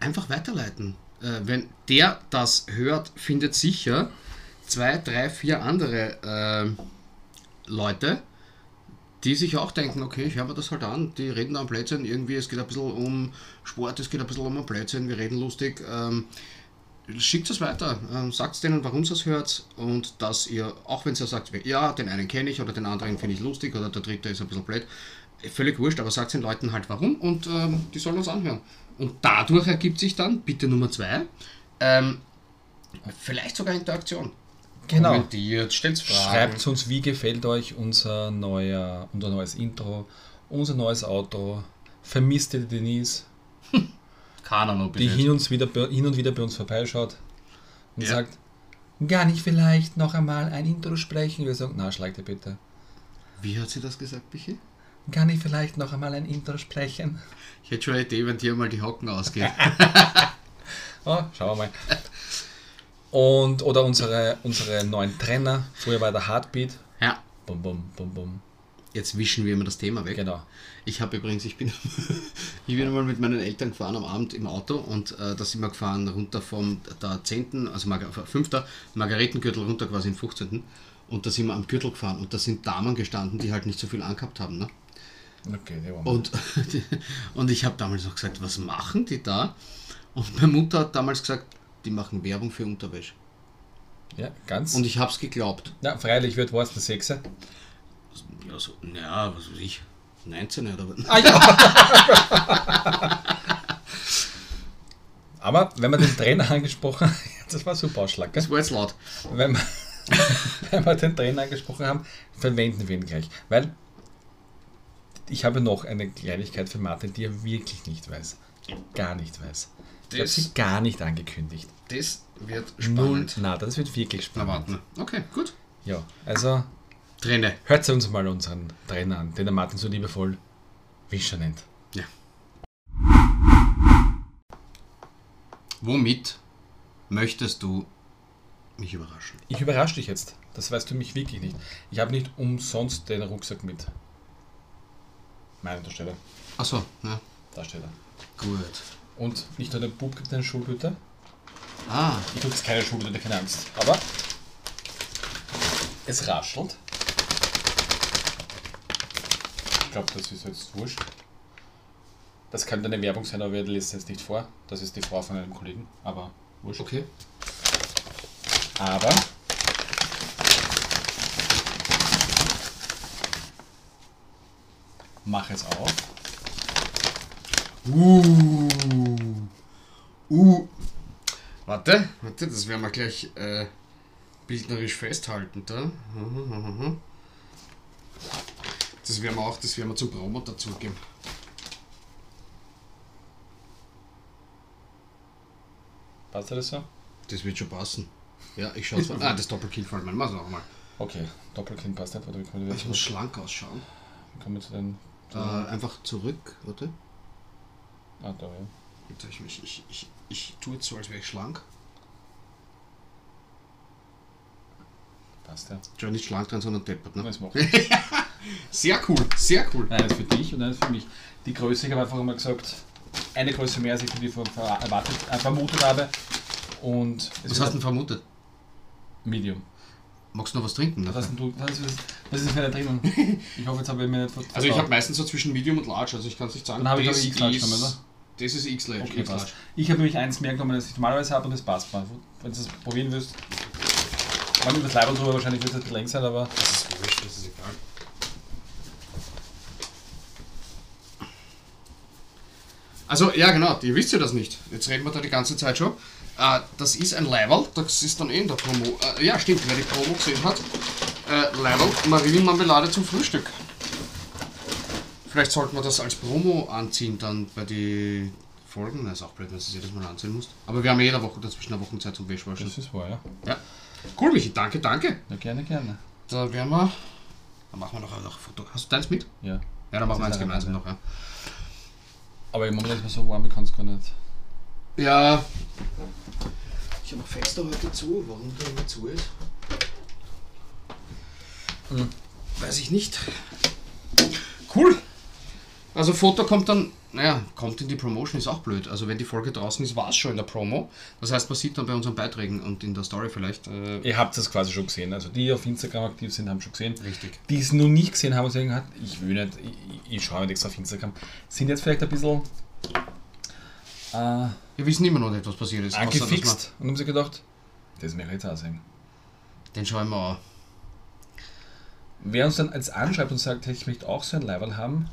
einfach weiterleiten. Äh, wenn der das hört, findet sicher zwei, drei, vier andere ähm, Leute, die sich auch denken, okay, ich höre mir das halt an, die reden da am Blödsinn, irgendwie, es geht ein bisschen um Sport, es geht ein bisschen um ein Blödsinn, wir reden lustig. Ähm, schickt es weiter, ähm, sagt denen, warum ihr es hört und dass ihr, auch wenn ihr sagt, ja, den einen kenne ich oder den anderen finde ich lustig oder der dritte ist ein bisschen blöd, völlig wurscht, aber sagt den Leuten halt warum und ähm, die sollen uns anhören. Und dadurch ergibt sich dann, bitte Nummer zwei, ähm, vielleicht sogar Interaktion. Kommentiert, stellt Fragen. Schreibt uns, wie gefällt euch unser, neuer, unser neues Intro, unser neues Outro. Vermisst ihr Denise? Keiner noch die hin und, wieder, bei- hin und wieder bei uns vorbeischaut und Ja. sagt, kann ich vielleicht noch einmal ein Intro sprechen? Wir sagen, na, schlag dir bitte. Wie hat sie das gesagt, Michi? Kann ich vielleicht noch einmal ein Intro sprechen? Ich hätte schon eine Idee, wenn dir mal die Hocken ausgehen. Oh, schauen wir mal. Und, oder unsere, unsere neuen Trainer. Früher war der Heartbeat. ja, Bum, bum, bum, bum. Jetzt wischen wir immer das Thema weg. Genau. Ich habe übrigens, ich bin, ich bin einmal mit meinen Eltern gefahren am Abend im Auto und äh, da sind wir gefahren runter vom der 10., also Marga, 5. Margaretengürtel runter quasi in 15. Und da sind wir am Gürtel gefahren und da sind Damen gestanden, die halt nicht so viel angehabt haben. Ne? Okay, die waren Und, und ich habe damals noch gesagt, was machen die da? Und meine Mutter hat damals gesagt, die machen Werbung für Unterwäsche. Ja, ganz. Und ich habe es geglaubt. ja, freilich wird was der Sechse. Ja, so, naja, was weiß ich, 19 oder was? Ah ja! Aber wenn man den Trainer angesprochen das war super Ausschlag, gell? Das war jetzt laut. wenn wir, wenn wir den Trainer angesprochen haben, verwenden wir ihn gleich. Weil ich habe noch eine Kleinigkeit für Martin, die er wirklich nicht weiß. Gar nicht weiß. Ich habe Das- sie gar nicht angekündigt. Das wird Null. spannend. Na, das wird wirklich Na, spannend. warten wir. Okay, gut. Ja, also Trenne. hört uns mal unseren Trainer an, den der Martin so liebevoll Wischer nennt. Ja. Womit möchtest du mich überraschen? Ich überrasche dich jetzt. Das weißt du mich wirklich nicht. Ich habe nicht umsonst den Rucksack mit. Meine Darsteller. Achso, ja, Darsteller. gut. Und nicht nur der Bub gibt eine Schultüte. Ah, Ich tue jetzt keine Schultüte, keine Angst. Aber es raschelt. Ich glaube, das ist jetzt wurscht. Das könnte eine Werbung sein, aber lesen es jetzt nicht vor. Das ist die Frau von einem Kollegen, aber wurscht. Okay. Aber mach es auf. Uh. Uh. Warte, warte, das werden wir gleich äh, bildnerisch festhalten da. Das werden wir auch, das werden wir zum Promo dazugeben. Passt das so? Das wird schon passen. Ja, ich schaue Ah, das Doppelkind fällt mir. Mach's noch mal. Okay, Doppelkind passt nicht. Warte, wie kommen wir, Ich muss schlank ausschauen. wie kommen wir zu den. Äh, einfach zurück, warte. Ah, da, ja. Ich, ich, ich, ich, ich tue jetzt so, als wäre ich schlank. Passt ja. Schau nicht schlank dran, sondern deppert, ne? Das macht Sehr cool, sehr cool. Eines für dich und eines für mich. Die Größe, ich habe einfach mal gesagt, eine Größe mehr, als ich ver ver erwartet, äh, vermutet habe. Und Was hast du denn vermutet? Medium. Magst du noch was trinken? Was hast denn du? Was ist, was ist für eine Drinnung? Ich hoffe, jetzt habe ich mir nicht ver- Also ich habe vertraut. meistens so zwischen Medium und Large, also ich kann es nicht sagen. Dann habe ich, Das ich, X-Large genommen, oder? Das ist X-Large. Okay, X-Large. passt. Ich habe nämlich eins mehr genommen, als ich normalerweise habe und das passt mir. Wenn du es probieren willst, man nimmt das Leibel drüber, wahrscheinlich wird es bisschen länger sein, aber Das ist wurscht, das ist egal. Also, ja genau, ihr wisst ja das nicht. Jetzt reden wir da die ganze Zeit schon. Äh, das ist ein Level, das ist dann eh in der Promo. Äh, ja, stimmt, wer die Promo gesehen hat. Äh, Level Marillenmarmelade zum Frühstück. Vielleicht sollten wir das als Promo anziehen dann bei die Folgen. Das ist auch blöd, wenn du es jedes Mal anziehen musst. Aber wir haben jede Woche dazwischen eine Wochenzeit zum Wäschwaschen. das ist wahr, ja. Ja. Cool, Michi, danke, danke. Ja, gerne, gerne. Da werden wir. Dann machen wir noch ein Foto. Hast du deins mit? Ja. Ja, dann machen wir eins gemeinsam noch, ja. Aber im Moment ist mir so warm, ich kann es gar nicht. Ja. Ich habe Fenster heute zu. Warum der immer zu ist? Hm. Weiß ich nicht. Cool. Also Foto kommt dann, naja, kommt in die Promotion, ist auch blöd. Also wenn die Folge draußen ist, war es schon in der Promo. Das heißt, man sieht dann bei unseren Beiträgen und in der Story vielleicht. Äh, Ihr habt das quasi schon gesehen. Also die auf Instagram aktiv sind, haben schon gesehen. Richtig. Die es noch nicht gesehen haben und sagen, ich will nicht, ich, ich schaue nicht extra auf Instagram, sind jetzt vielleicht ein bisschen äh, Wir wissen immer noch nicht, was passiert ist. angefixt und haben sich gedacht, das möchte ich jetzt auch sehen. Den schauen wir an. Wer uns dann als anschreibt und sagt, hey, ich möchte auch so ein Level haben,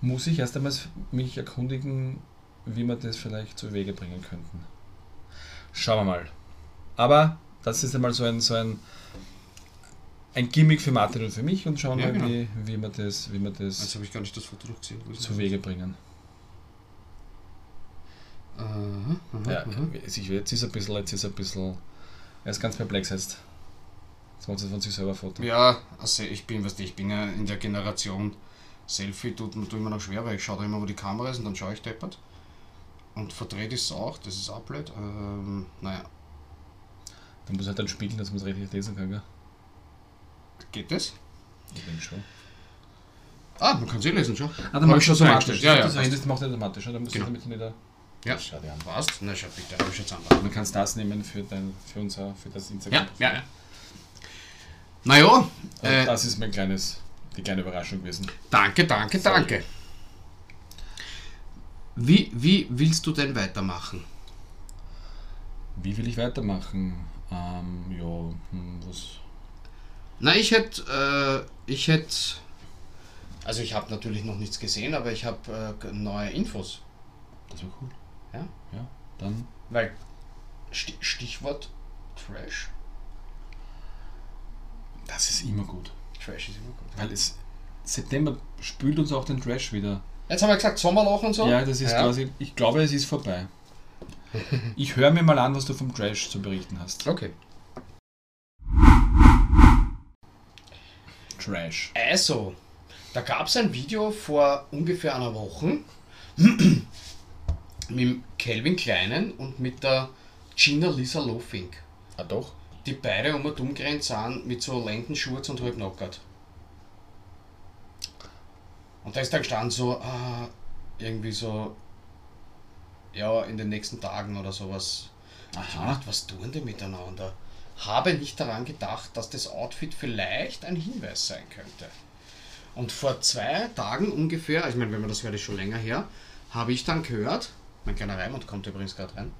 muss ich erst einmal mich erkundigen, wie wir das vielleicht zu Wege bringen könnten. Schauen wir mal. Aber das ist einmal so ein, so ein, ein Gimmick für Martin und für mich und schauen wir Ja, mal, genau. wie, wie wir das, wie wir das habe ich gar nicht das Foto gesehen. Zu? Wege bringen. Aha, aha, Ja, ich, jetzt ist ein bisschen, jetzt ist ein bisschen, er ist ganz perplex jetzt. Jetzt macht er von sich selber ein Foto. Ja, also ich bin, du, ich bin ja in der Generation Selfie tut mir mir noch schwer, weil ich schaue da immer, wo die Kamera ist und dann schaue ich deppert. Und verdreht ist es auch, das ist auch blöd. Ähm, naja, Dann muss halt dann spiegeln, dass man es richtig lesen kann, gell? geht das? Ich denke schon. Ah, man kann sie lesen schon. Ah, dann machst ich du schon so automatisch. Ja, ja, das, passt. das macht er automatisch. oder? Dann musst Genau. du damit nicht da. Ja. Schau dir an. Passt? Na, schau bitte, habe ich jetzt an. Man kann das nehmen für, dein, für, unser, für das Instagram. Ja, ja, ja. Naja, Also äh, das ist mein kleines, die kleine Überraschung gewesen. danke, danke, Sorry. danke. Wie, wie willst du denn weitermachen? Wie will ich weitermachen? Ähm, ja, hm, was. Na, ich hätte, äh, ich hätte, also ich habe natürlich noch nichts gesehen, aber ich habe äh, neue Infos. Das war cool. Ja. Ja, dann. Weil, Sti Stichwort Trash. Das ist immer gut. Trash ist immer gut. Weil es. September spült uns auch den Trash wieder. Jetzt haben wir gesagt Sommerloch und so. Ja, das ist quasi. Ich glaube, es ist vorbei. Ich höre mir mal an, was du vom Trash zu berichten hast. Okay. Trash. Also, da gab es ein Video vor ungefähr einer Woche mit dem Calvin Kleinen und mit der Gina Lisa Lofink, Ah, doch? Die beide um und umgerannt sind mit so Lendenschurz und halb knockert. Und da ist dann gestanden so, ah, irgendwie so, ja, in den nächsten Tagen oder sowas. Aha. gedacht, was tun die miteinander? Habe nicht daran gedacht, dass das Outfit vielleicht ein Hinweis sein könnte. Und vor zwei Tagen ungefähr, ich meine, wenn man das hört, ist schon länger her, habe ich dann gehört, mein kleiner Raimund kommt übrigens gerade rein,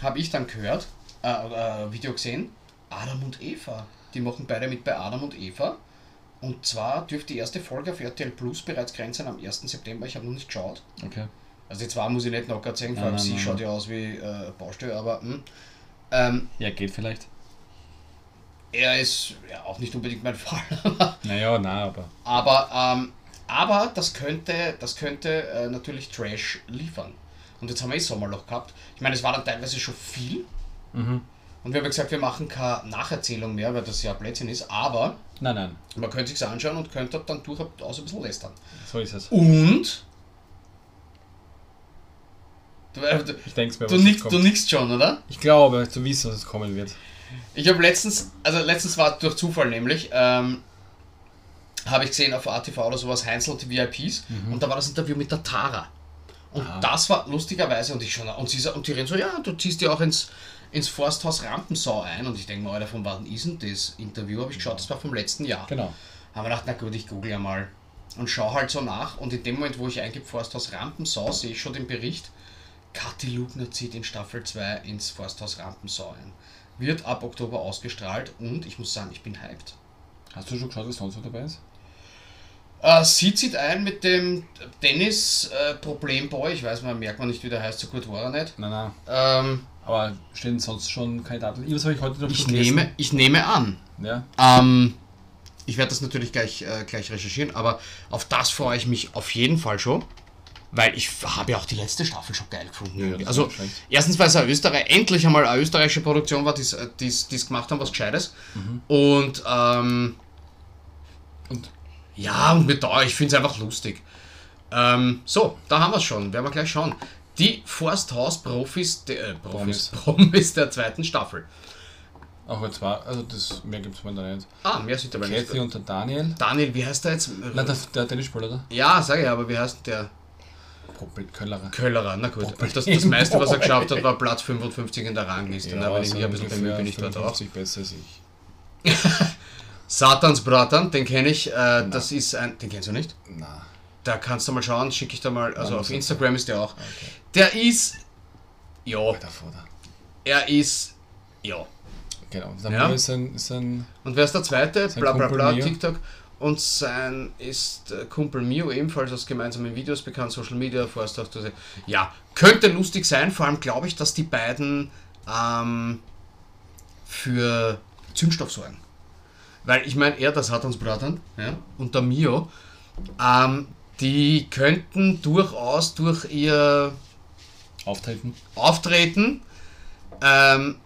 habe ich dann gehört, äh, äh, Video gesehen, Adam und Eva. Die machen beide mit bei Adam und Eva. Und zwar dürfte die erste Folge auf RTL Plus bereits grenzen am 1. September. Ich habe noch nicht geschaut. Okay. Also die zwei muss ich nicht noch erzählen, vor allem Nein, nein, sie nein, schaut nein. ja aus wie äh, Baustelle, aber hm. ähm, Ja, geht vielleicht. er ist ja auch nicht unbedingt mein Fall. Naja, na, aber. aber ähm, aber das könnte, das könnte äh, natürlich Trash liefern. Und jetzt haben wir eh Sommerloch gehabt. Ich meine, es war dann teilweise schon viel. Mhm. Und wir haben gesagt, wir machen keine Nacherzählung mehr, weil das ja Blödsinn ist. Aber Nein, nein. man könnte sich anschauen und könnte dann durchaus ein bisschen lästern. So ist es. Und du, äh, du, Ich denke mir, du, nix, du nix schon, oder? Ich glaube, zu wissen, was es kommen wird. Ich habe letztens, also letztens war durch Zufall nämlich, ähm, habe ich gesehen auf ATV oder sowas, Heinzel die VIPs und da war das Interview mit der Tara. Und Ah. das war lustigerweise, und ich schon, und sie, und die reden so, ja, du ziehst ja auch ins, ins Forsthaus Rampensau ein. Und ich denke mal, Alter, von wann ist denn das Interview? Habe ich geschaut, das war vom letzten Jahr. Genau. Haben wir gedacht, na gut, ich google ja mal. Und schaue halt so nach. Und in dem Moment, wo ich eingebe Forsthaus Rampensau, sehe ich schon den Bericht. Kathi Lugner zieht in Staffel 2 ins Forsthaus Rampensau ein. Wird ab Oktober ausgestrahlt und ich muss sagen, ich bin hyped. Hast du schon geschaut, was sonst noch dabei ist? Äh, sie zieht ein mit dem Dennis äh, Problemboy. Ich weiß, man merkt man nicht, wie der heißt, so gut war er nicht. Nein, nein. Ähm, Aber stehen sonst schon Kandidaten? Was habe ich heute noch ich, gelesen? nehme, ich nehme an, Ja. Ähm, ich werde das natürlich gleich, äh, gleich recherchieren, aber auf das freue ich mich auf jeden Fall schon. Weil ich habe ja auch die letzte Staffel schon geil gefunden. Ja, also, erstens, weil es eine Österreich, endlich einmal eine österreichische Produktion war, die es gemacht haben, was Gescheites. Mhm. Und, ähm, Und ja, und mit da, ich finde es einfach lustig. Ähm, so, da haben wir es schon, werden wir gleich schauen. Die Forsthaus-Profis, der- äh, Profis, Promis der zweiten Staffel. auch jetzt war, also das mehr gibt es mir da nicht. Ah, mehr sind dabei nicht. Kathy und der Daniel. Daniel, wie heißt der jetzt? Nein, der, der Tennisspieler, oder? Ja, sage ich, aber wie heißt der? Popel Köllerer. Köllerer, na gut. Das, das meiste, was er geschafft hat, war Platz 55 in der Rangliste. ne? Wenn ich mich ein bisschen bemühe, bin ich dort auch. 55 besser als ich. Satans Bratan, den kenne ich. Äh, das ist ein. Den kennst du nicht? Na. Da kannst du mal schauen, schicke ich da mal. Also auf? Instagram ist der auch. Okay. Der ist. Ja, er ist. Ja. Genau. Und dann Ja. ist ein, ist ein Und wer ist der zweite? Bla bla bla, Mio. TikTok. Und sein ist äh, Kumpel Mio, ebenfalls aus gemeinsamen Videos bekannt, Social Media, Forsthaus. das- Ja, könnte lustig sein, vor allem glaube ich, dass die beiden ähm, für Zündstoff sorgen. Weil ich meine, er, das hat uns Bratan, ja, und der Mio, ähm, die könnten durchaus durch ihr Auftreten. Auftreten ähm,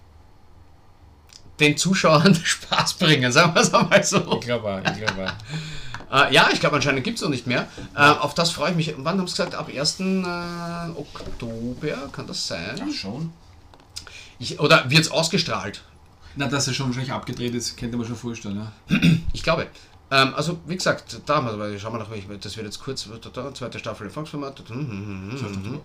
den Zuschauern Spaß bringen, sagen wir es einmal so. Ich glaube auch, ich glaube auch. Äh, ja, ich glaube anscheinend gibt es noch nicht mehr. Äh, auf das freue ich mich. Wann haben sie gesagt? Ab 1. Äh, Oktober, kann das sein? Ach schon. Ich, oder wird es ausgestrahlt? Na, dass er schon wahrscheinlich abgedreht ist, könnte man schon vorstellen, ja. Ich glaube. Ähm, also, wie gesagt, da haben wir, aber schauen wir nach, das wird jetzt kurz, da, zweite Staffel Erfolgsformat. hm, hm, hm, hm, 12. Oktober.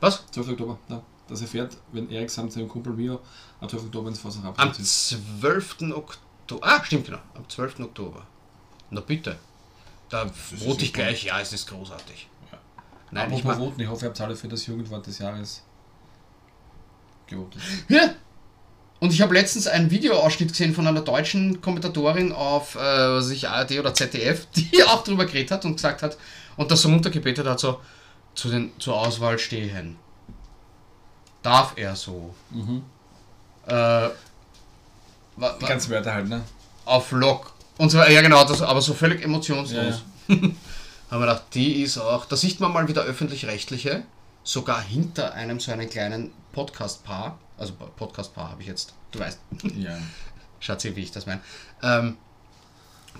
Was? 12. Oktober, ja. Dass er fährt, wenn Erik samt seinem Kumpel Mio am 12. Oktober ins Fass Am abgeht. ist. 12. Oktober. Ah, stimmt genau. Am 12. Oktober. Na bitte. Da vote ich gleich. Ja, es ist großartig. Ja. Nein, Aber ich voten. Ich hoffe, ihr habt alle für das Jugendwort des Jahres gewotet. Ja. Und ich habe letztens einen Videoausschnitt gesehen von einer deutschen Kommentatorin auf äh, was ich, ARD oder ZDF, die auch drüber geredet hat und gesagt hat und das so runtergebetet hat, so zu den, zur Auswahl stehen. Darf er so? Mhm. Äh, wa, Die ganzen Wörter halt, ne? auf Lock. Und so, ja genau, das, aber so völlig emotionslos. Ja, Haben wir gedacht, die ist auch, da sieht man mal wieder öffentlich-rechtliche, sogar hinter einem so einen kleinen Podcast-Paar, also Podcast-Paar habe ich jetzt, du weißt, Ja. Schatzi, wie ich das meine, ähm,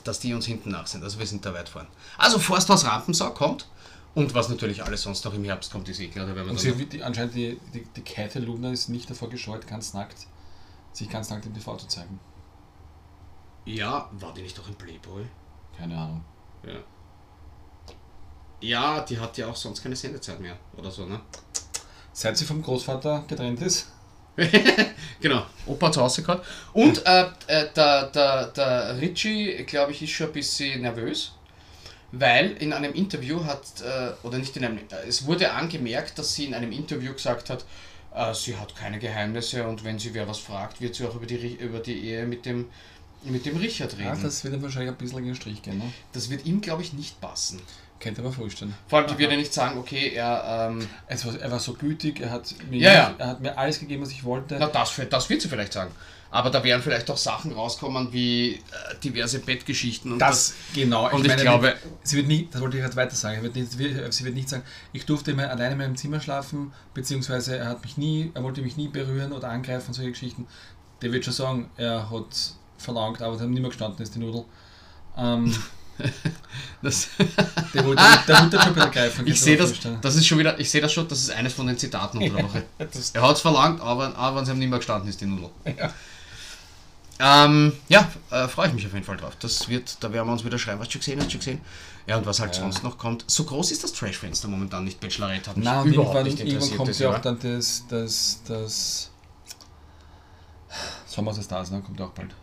dass die uns hinten nach sind. Also wir sind da weit vorn. Also Forsthaus Rampensau kommt und was natürlich alles sonst noch im Herbst kommt, ist eh klar. Werden wir Und sie, die, anscheinend die, die, die Kathy Lugner ist nicht davor gescheut, ganz nackt, sich ganz nackt im TV zu zeigen. ja, war die nicht auch im Playboy? Keine Ahnung. Ja. Ja, die hat ja auch sonst keine Sendezeit mehr oder so, ne? Seit sie vom Großvater getrennt ist, genau, Opa hat zu Hause gehabt. Und äh, äh, der, der, der Richie, glaube ich, ist schon ein bisschen nervös, weil in einem Interview hat, äh, oder nicht in einem, äh, es wurde angemerkt, dass sie in einem Interview gesagt hat, äh, sie hat keine Geheimnisse und wenn sie wer was fragt, wird sie auch über die, über die Ehe mit dem, mit dem Richard reden. Ja, das, das wird ihm wahrscheinlich ein bisschen in den Strich gehen. Ne? wird ihm, glaube ich, nicht passen. Könnte man vorstellen. Vor allem, die wird ja nicht sagen, okay, er, ähm, Es war, er war so gütig, er hat, mir Ja, ja. er hat mir alles gegeben, was ich wollte. Na, das, das wird sie vielleicht sagen. Aber da wären vielleicht auch Sachen rauskommen wie äh, diverse Bettgeschichten und Das, genau. und ich glaube- sie wird nie, das wollte ich gerade weiter sagen, sie wird, nicht, sie wird- nicht sagen, ich durfte immer alleine in meinem Zimmer schlafen, beziehungsweise er hat mich nie, er wollte mich nie berühren oder angreifen, solche Geschichten. Der wird schon sagen, er hat verlangt, aber es hat nicht mehr gestanden ist, die Nudel. Ähm, das, der wollte, wieder greifen. ich sehe das, das ist schon wieder, ich sehe das schon, das ist eines von den Zitaten unter der Woche. Er hat es verlangt, aber, aber wenn es ihm nicht mehr gestanden ist, die Nudel. ja. Ähm, ja, äh, freue ich mich auf jeden Fall drauf. Das wird, da werden wir uns wieder schreiben, hast du gesehen, hast du gesehen? Ja, und was halt Ja. sonst noch kommt. So groß ist das Trashfenster momentan nicht. Bachelorette hat mich Nein, überhaupt irgendwann, nicht irgendwann interessiert. kommt das ja auch dann das, das, das Sommer der Stars, ne? kommt auch bald.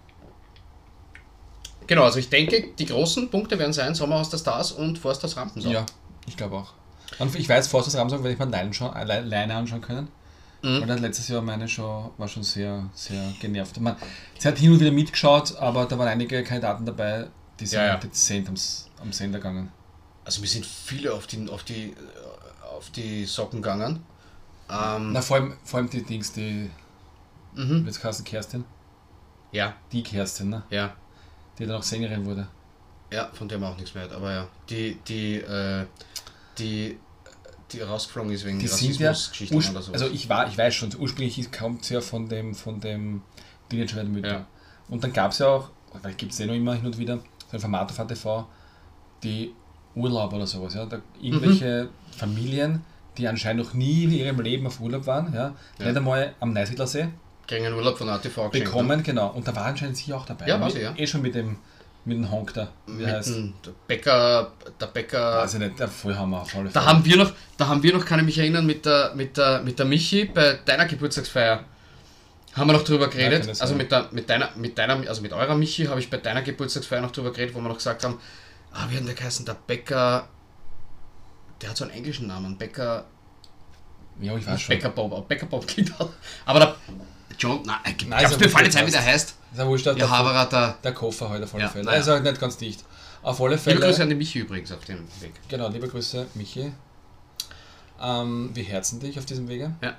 Genau, also ich denke, die großen Punkte werden sein Sommerhaus der Stars und Forsters Rampensau. Ja, ich glaube auch. Und ich weiß, Forsters Ramsong werde ich mir alleine, schon, alleine alleine anschauen können. Mhm. Weil hat letztes Jahr meine schon, war schon sehr, sehr genervt. Man, sie hat hin und wieder mitgeschaut, aber da waren einige Kandidaten dabei, die sind Ja, ja. dezent am, S- am Sender gegangen. Also mir sind viele auf die, auf die, äh, auf die Socken gegangen. Ähm, Na, vor allem, vor allem die Dings, die, mhm. jetzt Kerstin, Ja, die Kerstin, ne? ja, die dann auch Sängerin wurde. ja, von der man auch nichts mehr hat. Aber ja, die, die, äh, die, die rausgeflogen ist wegen Die ja, Rassismusgeschichten urspr- oder so. also ich, war, ich weiß schon, ursprünglich kommt sie ja von dem, von dem Teenager werden Mütter. Ja. Und dann gab es ja auch, weil gibt es eh noch immer hin und wieder, so ein Format auf ATV, die Urlaub oder sowas, ja. Da irgendwelche Mhm. Familien, die anscheinend noch nie in ihrem Leben auf Urlaub waren, ja, Ja. nicht einmal am Neusiedlersee kriegen einen Urlaub von ATV geschenkt. bekommen, genau. Und da war anscheinend sie auch dabei. Ja, war sie, ja. Eh schon mit dem, mit dem Honk da, wie heißt. der Bäcker, der Bäcker. Weiß ich nicht, der Vollhammer auf alle Da haben wir noch, da haben wir noch, kann ich mich erinnern, mit der, mit der, mit der Michi bei deiner Geburtstagsfeier. Haben wir noch drüber geredet. das also mit, der, mit deiner, mit deiner, also mit eurer Michi habe ich bei deiner Geburtstagsfeier noch drüber geredet, wo wir noch gesagt haben, ah, wie hat der geheißen? Der Bäcker, der hat so einen englischen Namen, Bäcker, ja, ich weiß schon. Bäcker Bob, Bäcker Bob klingt auch. Aber der John, nein, ich Nein, glaub's, ist mir fällt jetzt ein, wie der heißt. Ist ja wurscht, der, Ja, Haberer, der. der Koffer heute auf alle Ja, Fälle. naja. Also nicht ganz dicht. Auf alle Liebe Fälle. Grüße an die Michi übrigens auf dem Weg. Genau, liebe Grüße, Michi. Ähm, wir herzen dich auf diesem Wege. Ja.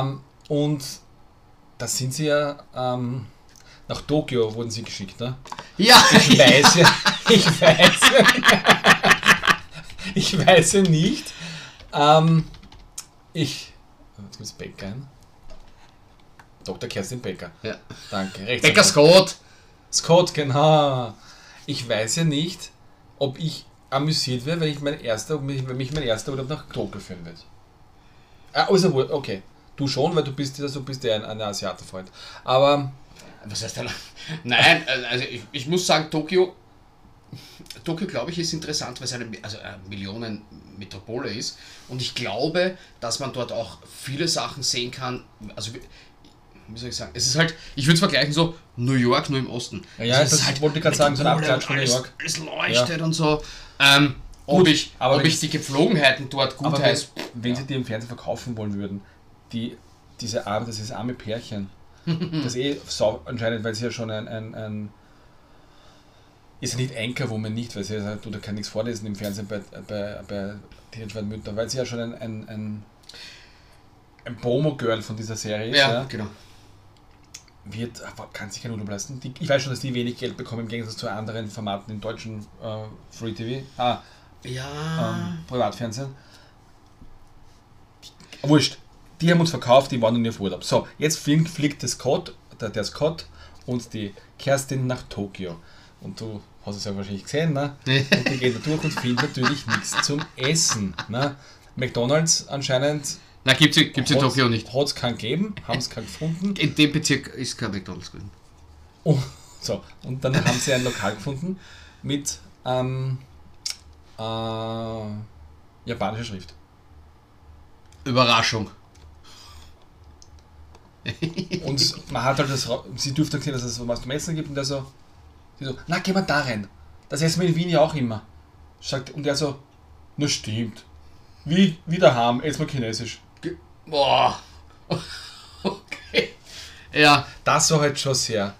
Ähm, und da sind sie ja ähm, nach Tokio wurden sie geschickt, ne? Ja! Ich weiß ja, ich weiß ja, ich weiß ja nicht. Ähm, ich, jetzt gibt's Becker ein. Dr. Kerstin Becker. ja. Danke. Bäcker Scott! Scott, genau. Ich weiß ja nicht, ob ich amüsiert wäre, wenn ich mein erster, wenn mich mein erster Urlaub nach Tokio führen wird. Ah, also, okay. Du schon, weil du bist, also bist ja ein, ein Asiatenfreund. Aber Was heißt denn? Nein, also ich, ich muss sagen, Tokio, Tokio glaube ich ist interessant, weil es eine, also eine Millionenmetropole ist. Und ich glaube, dass man dort auch viele Sachen sehen kann. Also wie soll ich sagen? Es ist halt, ich würde es vergleichen so New York nur im Osten. Ja, Also es das ist wollte ich gerade sagen, so ein Abklatsch von New York. Alles leuchtet und so. Ähm, ob Gut, ich, aber ob ich es- die Geflogenheiten dort gut Aber wenn, wenn sie dir im Fernsehen verkaufen wollen würden, die, diese arme, das ist arme Pärchen, das eh sau, anscheinend, weil sie ja schon ein, ein, ein ist ja nicht Anchorwoman nicht, weil sie ja, du da kann nichts vorlesen im Fernsehen bei, bei, bei Teenage Mütter, weil sie ja schon ein, ein, ein, ein Promo-Girl von dieser Serie ist, Ja, ja, genau. Wird, aber kann sich kein Urlaub leisten. Die, ich weiß schon, dass die wenig Geld bekommen im Gegensatz zu anderen Formaten im deutschen äh, Free TV, ah, Ja. ähm, Privatfernsehen. Wurscht. Die haben uns verkauft, die waren in ihrem Urlaub. So, jetzt fliegt, fliegt der Scott, der, der Scott und die Kerstin nach Tokio. Und du hast es ja wahrscheinlich gesehen, ne? Und die gehen da durch und finden natürlich nichts zum Essen. Ne? McDonalds anscheinend Na, gibt es gibt's in Tokio nicht. Hat es keinen gegeben, haben es keinen gefunden. In dem Bezirk ist kein McDonalds gewesen. Oh, so, und dann haben sie ein Lokal gefunden mit ähm, äh, japanischer Schrift. Überraschung. Und man hat halt das, sie dürfte gesehen, dass es was zum Essen gibt und der so, so, na, geh mal da rein. Das essen wir in Wien ja auch immer. Sagt, und der so, na stimmt. Wie, wie daheim, essen wir chinesisch. Boah. Okay. Ja, Das war halt schon sehr,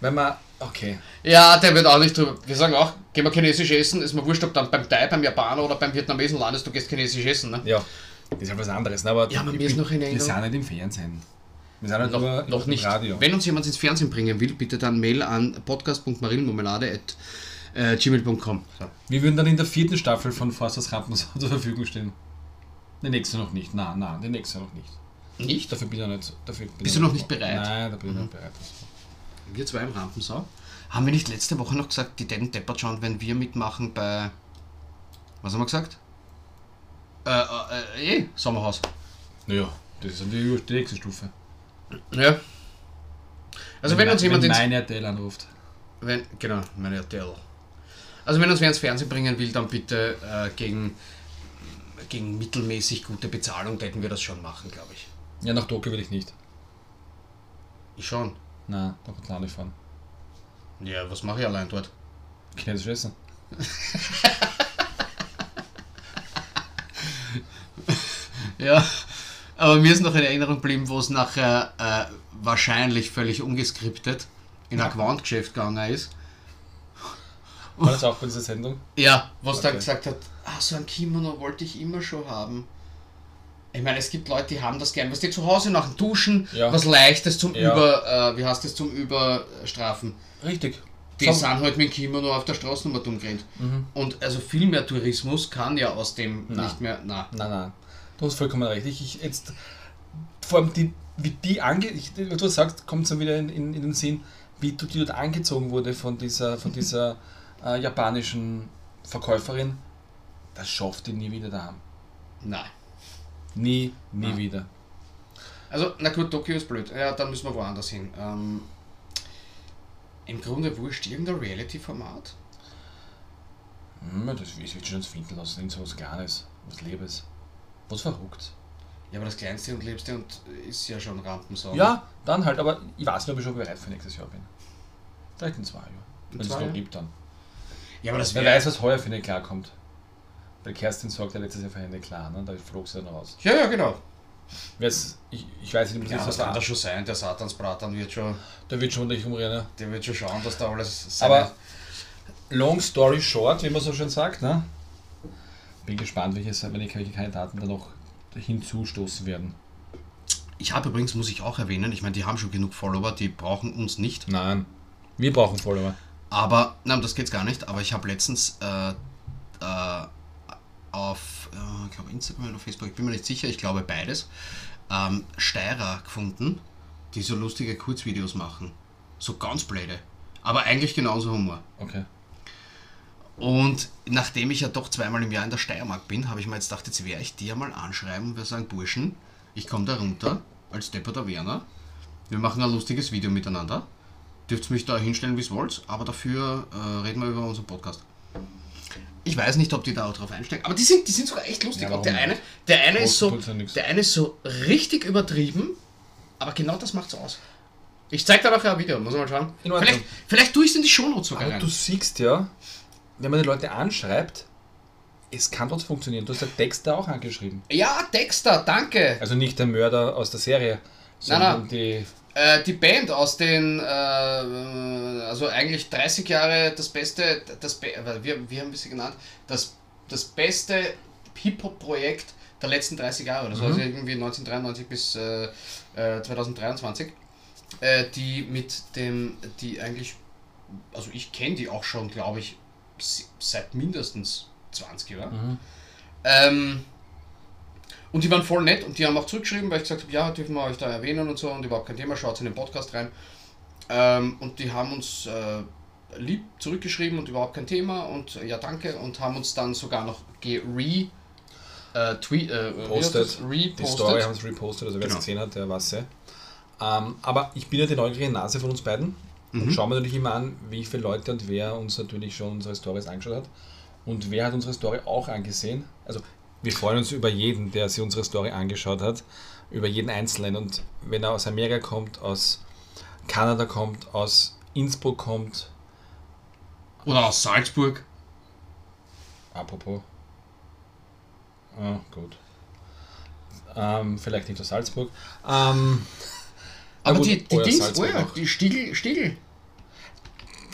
wenn man, okay. ja, der wird auch nicht drüber. Wir sagen auch, gehen wir chinesisch essen, ist mir wurscht, ob dann beim Thai, beim Japaner oder beim Vietnamesen landest, du gehst chinesisch essen, ne? Ja, das ist halt was anderes. Ne? Aber Ja, aber mir ist noch in Wir sind nicht im Fernsehen. Wir sind halt Noch, nur noch im nicht. Radio. Wenn uns jemand ins Fernsehen bringen will, bitte dann Mail an podcast.marillenmarmelade.gmail.com. So. Wir würden dann in der vierten Staffel von Forsters Rampensau zur Verfügung stehen. Die nächste noch nicht. Nein, nein, die nächste noch nicht. Nicht? Dafür bin ich noch nicht. Dafür bin Bist du noch nicht bereit? Mhm. Nein, da bin ich noch nicht bereit. Wir zwei im Rampensau. Haben wir nicht letzte Woche noch gesagt, die Dead Deppert schauen, wenn wir mitmachen bei. Was haben wir gesagt? Äh, äh, eh, Sommerhaus. Naja, das ist dann die, nächste Stufe. Ja. Also wenn, uns jemand wenn meine RTL anruft. Wenn, genau, meine RTL. Also wenn uns wer ins Fernsehen bringen will, dann bitte äh, gegen, gegen mittelmäßig gute Bezahlung, da hätten wir das schon machen, glaube ich. Ja, nach Tokio will ich nicht. Ich schon. Nein, da kann ich nicht fahren. Ja, was mache ich allein dort? Chinesisch essen. Ja, aber mir ist noch in Erinnerung geblieben, wo es nachher äh, wahrscheinlich völlig ungeskriptet in ein Quantgeschäft gegangen ist. War das auch bei dieser Sendung? Ja, was dann Okay. gesagt hat, ah, so ein Kimono wollte ich immer schon haben. Ich meine, es gibt Leute, die haben das gern, was die zu Hause nach dem Duschen, Ja. was Leichtes zum Ja. Über, äh, wie heißt das, zum Überstrafen. Richtig. Die So- sind halt mit dem Kimono auf der Straßennummer dumm gerannt. Mhm. Und also viel mehr Tourismus kann ja aus dem Na. nicht mehr, na. Nein, nein. Du hast vollkommen recht. Ich, ich jetzt, vor allem die, wie die ange, ich, was du sagst, kommt so wieder in, in, in den Sinn, wie du, die dort angezogen wurde von dieser, von dieser äh, japanischen Verkäuferin. Das schafft die nie wieder daheim. Nein. Nie, nie Nein. wieder. Also, na gut, Tokio ist blöd. Ja, dann müssen wir woanders hin. Ähm, Im Grunde wurscht, irgendein Reality-Format. Hm, das ich will schon finden lassen, irgend so was Kleines, was Lebes. Was verrückt. Ja, aber das Kleinste und Liebste und ist ja schon Rampensau. Ja, dann halt, aber ich weiß nicht, ob ich schon bereit für nächstes Jahr bin. Vielleicht in zwei Jahren. Wenn es noch gibt dann. Ja, aber das Wer wäre. weiß, was heuer für eine klarkommt. Weil Kerstin sorgt ja letztes Jahr für eine klar, ne? da flog sie dann raus. Ja, ja, genau. Jetzt, ich, ich weiß nicht, ob Ja, was kann das schon sein. Der Satansbratan wird schon, Da wird schon nicht umrennen. der wird schon schauen, dass da alles. Aber long story short, wie man so schön sagt, ne? Bin gespannt, welche, welche welche Kandidaten da noch hinzustoßen werden. ich habe übrigens, muss ich auch erwähnen, ich meine, die haben schon genug Follower, die brauchen uns nicht. Nein. Wir brauchen Follower. Aber, nein, das geht's gar nicht. Aber ich habe letztens äh, äh, auf, äh, ich glaube Instagram oder Facebook, ich bin mir nicht sicher, ich glaube beides, ähm, Steirer gefunden, die so lustige Kurzvideos machen. So ganz blöde. Aber eigentlich genauso Humor. Okay. Und nachdem ich ja doch zweimal im Jahr in der Steiermark bin, habe ich mir jetzt gedacht, jetzt werde ich ja mal anschreiben und wir sagen, Burschen, ich komme da runter als Depper der Werner. Wir machen ein lustiges Video miteinander. Dürft mich da hinstellen, wie es wollt, aber dafür äh, reden wir über unseren Podcast. Ich weiß nicht, ob die da auch drauf einsteigen, aber die sind, die sind sogar echt lustig. Ja, und der eine, der eine ist so, ja der eine ist so richtig übertrieben, aber genau das macht's aus. Ich zeig dir nachher ein Video, muss man mal schauen. Vielleicht, vielleicht tue ich es in die Shownotes sogar Aber rein. du siehst ja, wenn man die Leute anschreibt, es kann dort funktionieren. Du hast Text da auch angeschrieben. Ja, Dexter, danke. Also nicht der Mörder aus der Serie, sondern nein. die. Äh, die Band aus den, äh, also eigentlich 30 Jahre das beste, das Be äh, wie, wie haben wir sie genannt? Das, das beste Hip-Hop-Projekt der letzten 30 Jahre oder so, also irgendwie 1993 bis äh, äh, 2023. Äh, die mit dem, die eigentlich, also ich kenne die auch schon, glaube ich, seit mindestens 20 Jahren. Ähm, und die waren voll nett und die haben auch zurückgeschrieben, weil ich gesagt habe, ja, dürfen wir euch da erwähnen und so und überhaupt kein Thema, schaut in den Podcast rein. Ähm, und die haben uns äh, lieb zurückgeschrieben und überhaupt kein Thema und äh, ja, danke und haben uns dann sogar noch gere äh, tweet, äh, Postet. das? Die repostet. Story haben es repostet, also wer es Genau. gesehen hat, der weiß ja. Ähm, aber ich bin ja die neugierige Nase von uns beiden Mhm. und schaue mir natürlich immer an, wie viele Leute und wer uns natürlich schon unsere Stories angeschaut hat und wer hat unsere Story auch angesehen. Also Wir freuen uns über jeden, der sich unsere Story angeschaut hat, über jeden Einzelnen. Und wenn er aus Amerika kommt, aus Kanada kommt, aus Innsbruck kommt, Oder aus Salzburg. apropos. Ah, gut. Ähm, vielleicht nicht aus Salzburg. Ähm, Aber die, die Dings, oh ja, die Stiegel, Stiegel.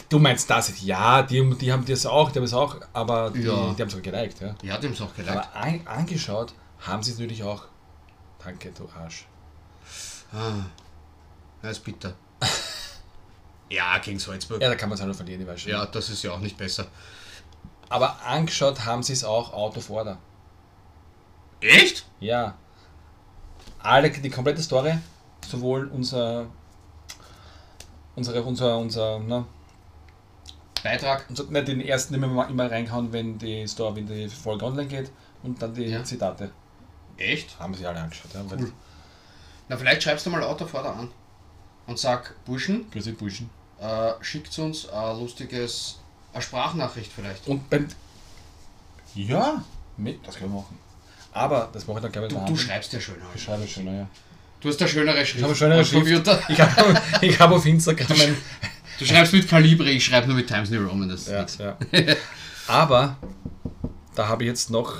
Du meinst das? Ja, die, die haben das auch, die haben es auch, aber die, Ja. die haben es auch geliked, ja. Ja, die haben es auch geliked. Aber an, angeschaut haben sie es natürlich auch. Danke, du Arsch. Ah, das ist bitter. ja, gegen Salzburg. Ja, da kann man es halt nur verlieren, ich weiß schon. Ja, das ist ja auch nicht besser. Aber angeschaut haben sie es auch out of order. Echt? Ja. Alle, die komplette Story, sowohl unser, unsere, unser, unser, na, Beitrag. unser nicht den ersten, mal immer reinhauen, wenn die Story, wenn die Folge online geht, und dann die Ja. Zitate. Echt? Haben sie alle angeschaut. Ja. Cool. Na, vielleicht schreibst du mal Autofahrer an und sag, Burschen, Grüß dich, Burschen. äh, schickt uns ein lustiges, eine Sprachnachricht vielleicht. Und beim. Ja, mit, das können wir machen. Aber das mache ich dann gerne Du, du schreibst ja schöner. Ich schreibe schöner, ja. Du hast eine schönere Schrift. Ich habe schönere Schrift. Computer. Ich habe ich hab auf Instagram ein. Du schreibst mit Kalibre, ich schreibe nur mit Times New Roman. Das ist Ja. Aber da habe ich jetzt noch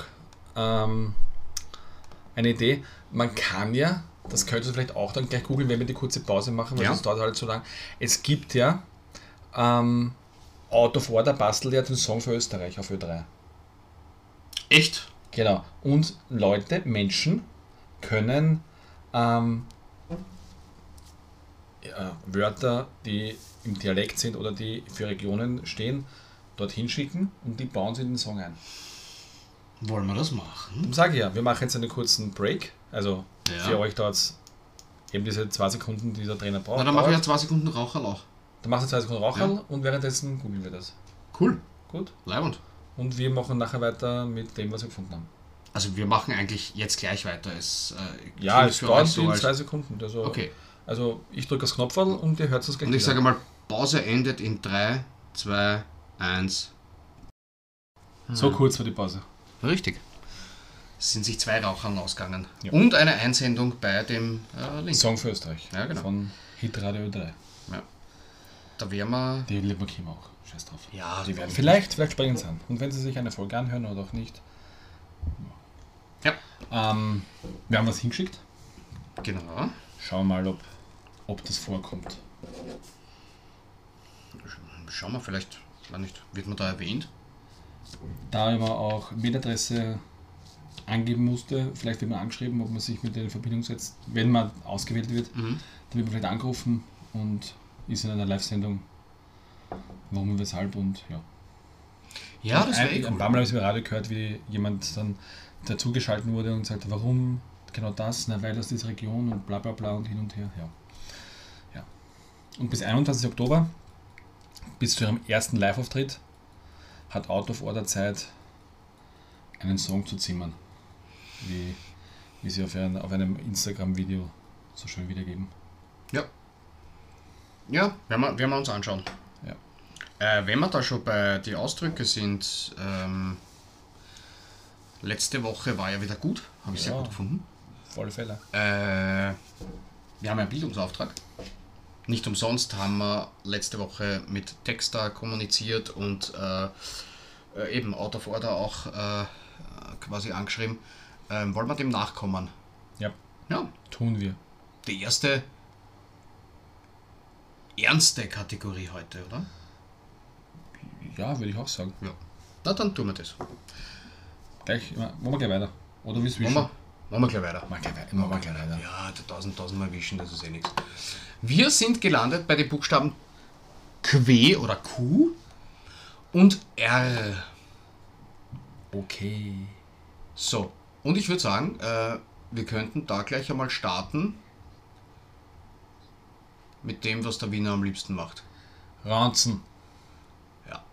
ähm, eine Idee. Man kann ja, das könntest du vielleicht auch dann gleich googeln, wenn wir die kurze Pause machen, weil Ja. das dauert halt so lang. Es gibt ja ähm, Out of Order bastelt ja den Song für Österreich auf Ö3. Echt? Genau. Und Leute, Menschen können ähm, ja, Wörter, die im Dialekt sind oder die für Regionen stehen, dorthin schicken und die bauen sie in den Song ein. Wollen wir das machen? Darum sage ich ja, wir machen jetzt einen kurzen Break. Also Ja. für euch dauert es eben diese zwei Sekunden, die der Trainer braucht. Na, dann mache ich ja zwei Sekunden Raucherlauch. Dann machst du zwei Sekunden Raucherl Ja. und währenddessen googeln wir das. Cool. Gut. Leibend. Und wir machen nachher weiter mit dem, was wir gefunden haben. Also wir machen eigentlich jetzt gleich weiter. Es, äh, Ja, es dauert so in zwei Sekunden. Also, Okay. also ich drücke das Knopfball und ihr hört es gleich Und ich wieder. sage mal, Pause endet in 3, 2, 1. So kurz war die Pause. Richtig. Es sind sich zwei Rauchern ausgegangen. Ja. Und eine Einsendung bei dem äh, Link. Song für Österreich. Ja, genau. Von Hitradio 3. Da wären wir. Die lieben wir Kim auch. Scheiß drauf. Ja, Die werden vielleicht, vielleicht springen sie an. Und wenn sie sich eine Folge anhören oder auch nicht. Ja. Ähm, wir haben was hingeschickt. Genau. Schauen wir mal, ob, ob das vorkommt. Schauen wir vielleicht, nicht, wird man da erwähnt? Da aber auch Mailadresse angeben musste, vielleicht wird man angeschrieben, ob man sich mit denen in Verbindung setzt, wenn man ausgewählt wird, Mhm. dann wird man vielleicht angerufen und ist in einer Live-Sendung. Warum und weshalb und ja. Ja, das wäre ein, eh ein cool. paar Mal habe ich im Radio gehört, wie jemand dann dazugeschalten wurde und sagte, warum genau das? Na, weil aus dieser Region und bla bla bla und hin und her. Ja. ja. Und bis 21. Oktober, bis zu ihrem ersten Live-Auftritt, hat Out of Order Zeit, einen Song zu zimmern. Wie, wie sie auf, ein, auf einem Instagram-Video so schön wiedergeben. Ja. Ja, werden wir, werden wir uns anschauen. Ja. Äh, wenn wir da schon bei die Ausdrücke sind, ähm, letzte Woche war ja wieder gut, habe ich sehr Ja. gut gefunden. Alle Fälle. Äh, wir haben einen Bildungsauftrag. Nicht umsonst haben wir letzte Woche mit Texter kommuniziert und äh, äh, eben Out of Order auch äh, quasi angeschrieben. Ähm, wollen wir dem nachkommen? Ja, Ja, tun wir. die erste ernste Kategorie heute, oder? Ja, würde ich auch sagen. Ja. Na, dann tun wir das. Gleich, machen wir gleich weiter. Oder wie es wir, machen wir gleich weiter. Machen wir gleich, machen wir gleich weiter. Ja, tausend, tausendmal wischen, das ist eh nichts. Wir sind gelandet bei den Buchstaben Q oder Q und R. Okay. So, und ich würde sagen, äh, wir könnten da gleich einmal starten mit dem, was der Wiener am liebsten macht. Ranzen. Ja.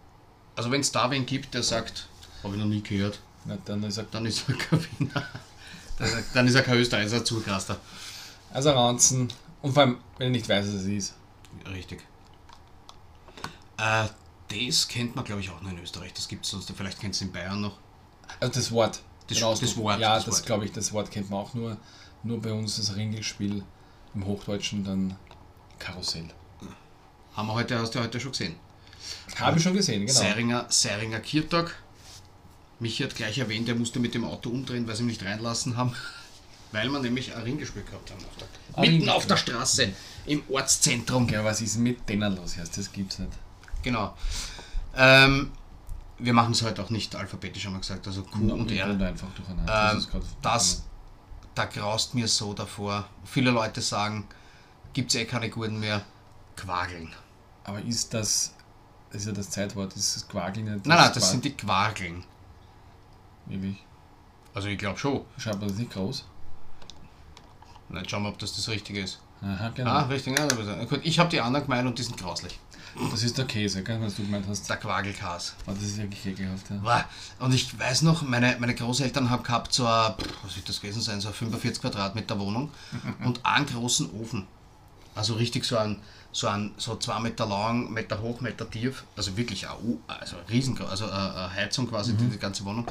Also wenn es da wen gibt, der sagt, habe ich noch nie gehört, Na, dann ist er, dann ist er kein Wiener. Dann ist er- Dann ist er kein Österreicher, Zugraster. also Ranzen. Und vor allem, wenn er nicht weiß, was es ist. Richtig. Äh, das kennt man, glaube ich, auch noch in Österreich. Das gibt es sonst, vielleicht kennt es in Bayern noch. Also das Wort. Das, Ausdruck. das Wort. Ja, das das, glaube ich, das Wort kennt man auch nur, nur bei uns, das Ringelspiel im Hochdeutschen dann Karussell. Haben wir heute, hast du heute schon gesehen. Habe ich schon gesehen, genau. Seiringer, Seiringer Kirtag. Michi hat gleich erwähnt, er musste mit dem Auto umdrehen, weil sie ihn nicht reinlassen haben. Weil wir nämlich ein Ringgespiel gehabt haben. Auf der, mitten Ringgespiel. auf der Straße, im Ortszentrum. Ja, was ist denn mit denen los? Heißt, das gibt's nicht. Genau. Ähm, wir machen es heute auch nicht alphabetisch, haben wir gesagt. Also Q und R. einfach durcheinander. Ähm, grad- das, da graust mir so davor. Viele Leute sagen, gibt es eh keine guten mehr. Quageln. Aber ist das, das ist ja das Zeitwort, ist das Quageln nicht? Nein, nein, das sind die Quageln. Wirklich? Also ich glaube schon. Schreibt man das nicht groß? Jetzt schauen wir, ob das das Richtige ist. Aha, genau. Ah, richtig. Ja, gut, ich habe die anderen gemeint und die sind grauslich. Das ist der Käse, gell, was du gemeint hast. Der Quagelkas. Oh, das ist wirklich ekelhaft, ja. Wow. Und ich weiß noch, meine, meine Großeltern haben gehabt so eine, was wird das gewesen sein, so eine 45 Quadratmeter Wohnung und einen großen Ofen. Also richtig so ein, so ein, so zwei Meter lang, Meter hoch, Meter tief. Also wirklich ein, U- also riesengroß, also eine, eine Heizung quasi, die, die ganze Wohnung.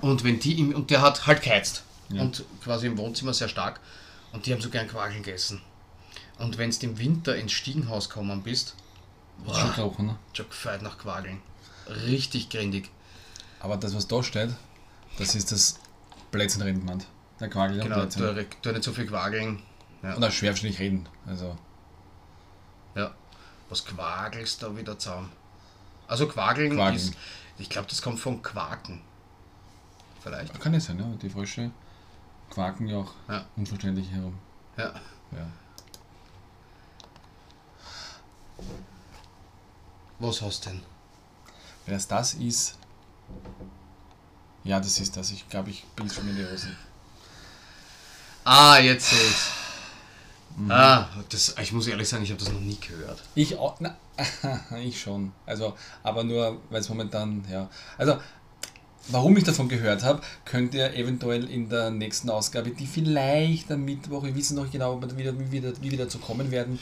Und wenn die, im, und der hat halt geheizt. Und quasi im Wohnzimmer sehr stark. Und die haben so gern Quageln gegessen. Und wenn du im Winter ins Stiegenhaus gekommen bist, Ist schon gerochen, ne? schon gefeit nach Quageln. Richtig grindig. Aber das, was da steht, das ist das Plätzchenrindband. Der Quagel Genau, Plätzchen. tu, tu nicht so viel quageln. Ja. Und auch schwerfständig reden. Also, ja. Was quagelst da wieder zusammen? Also quageln, Quageln. ist. Ich glaube, das kommt von Quaken. Vielleicht. kann ja sein, ja. Die Frösche quaken ja auch Ja. unverständlich herum. Ja. Ja. Was hast du denn? Wenn es das ist. Ja, das ist das. Ich glaube, ich bin schon in die Hose. Ah, jetzt sehe ich's. Ah, das, ich muss ehrlich sagen, ich habe das noch nie gehört. Ich auch. Na, ich schon. Also, aber nur, weil es momentan, ja. Also, warum ich davon gehört habe, könnt ihr eventuell in der nächsten Ausgabe, die vielleicht am Mittwoch, wir wissen noch genau, wie wir, wie wir, wie wir dazu kommen werden,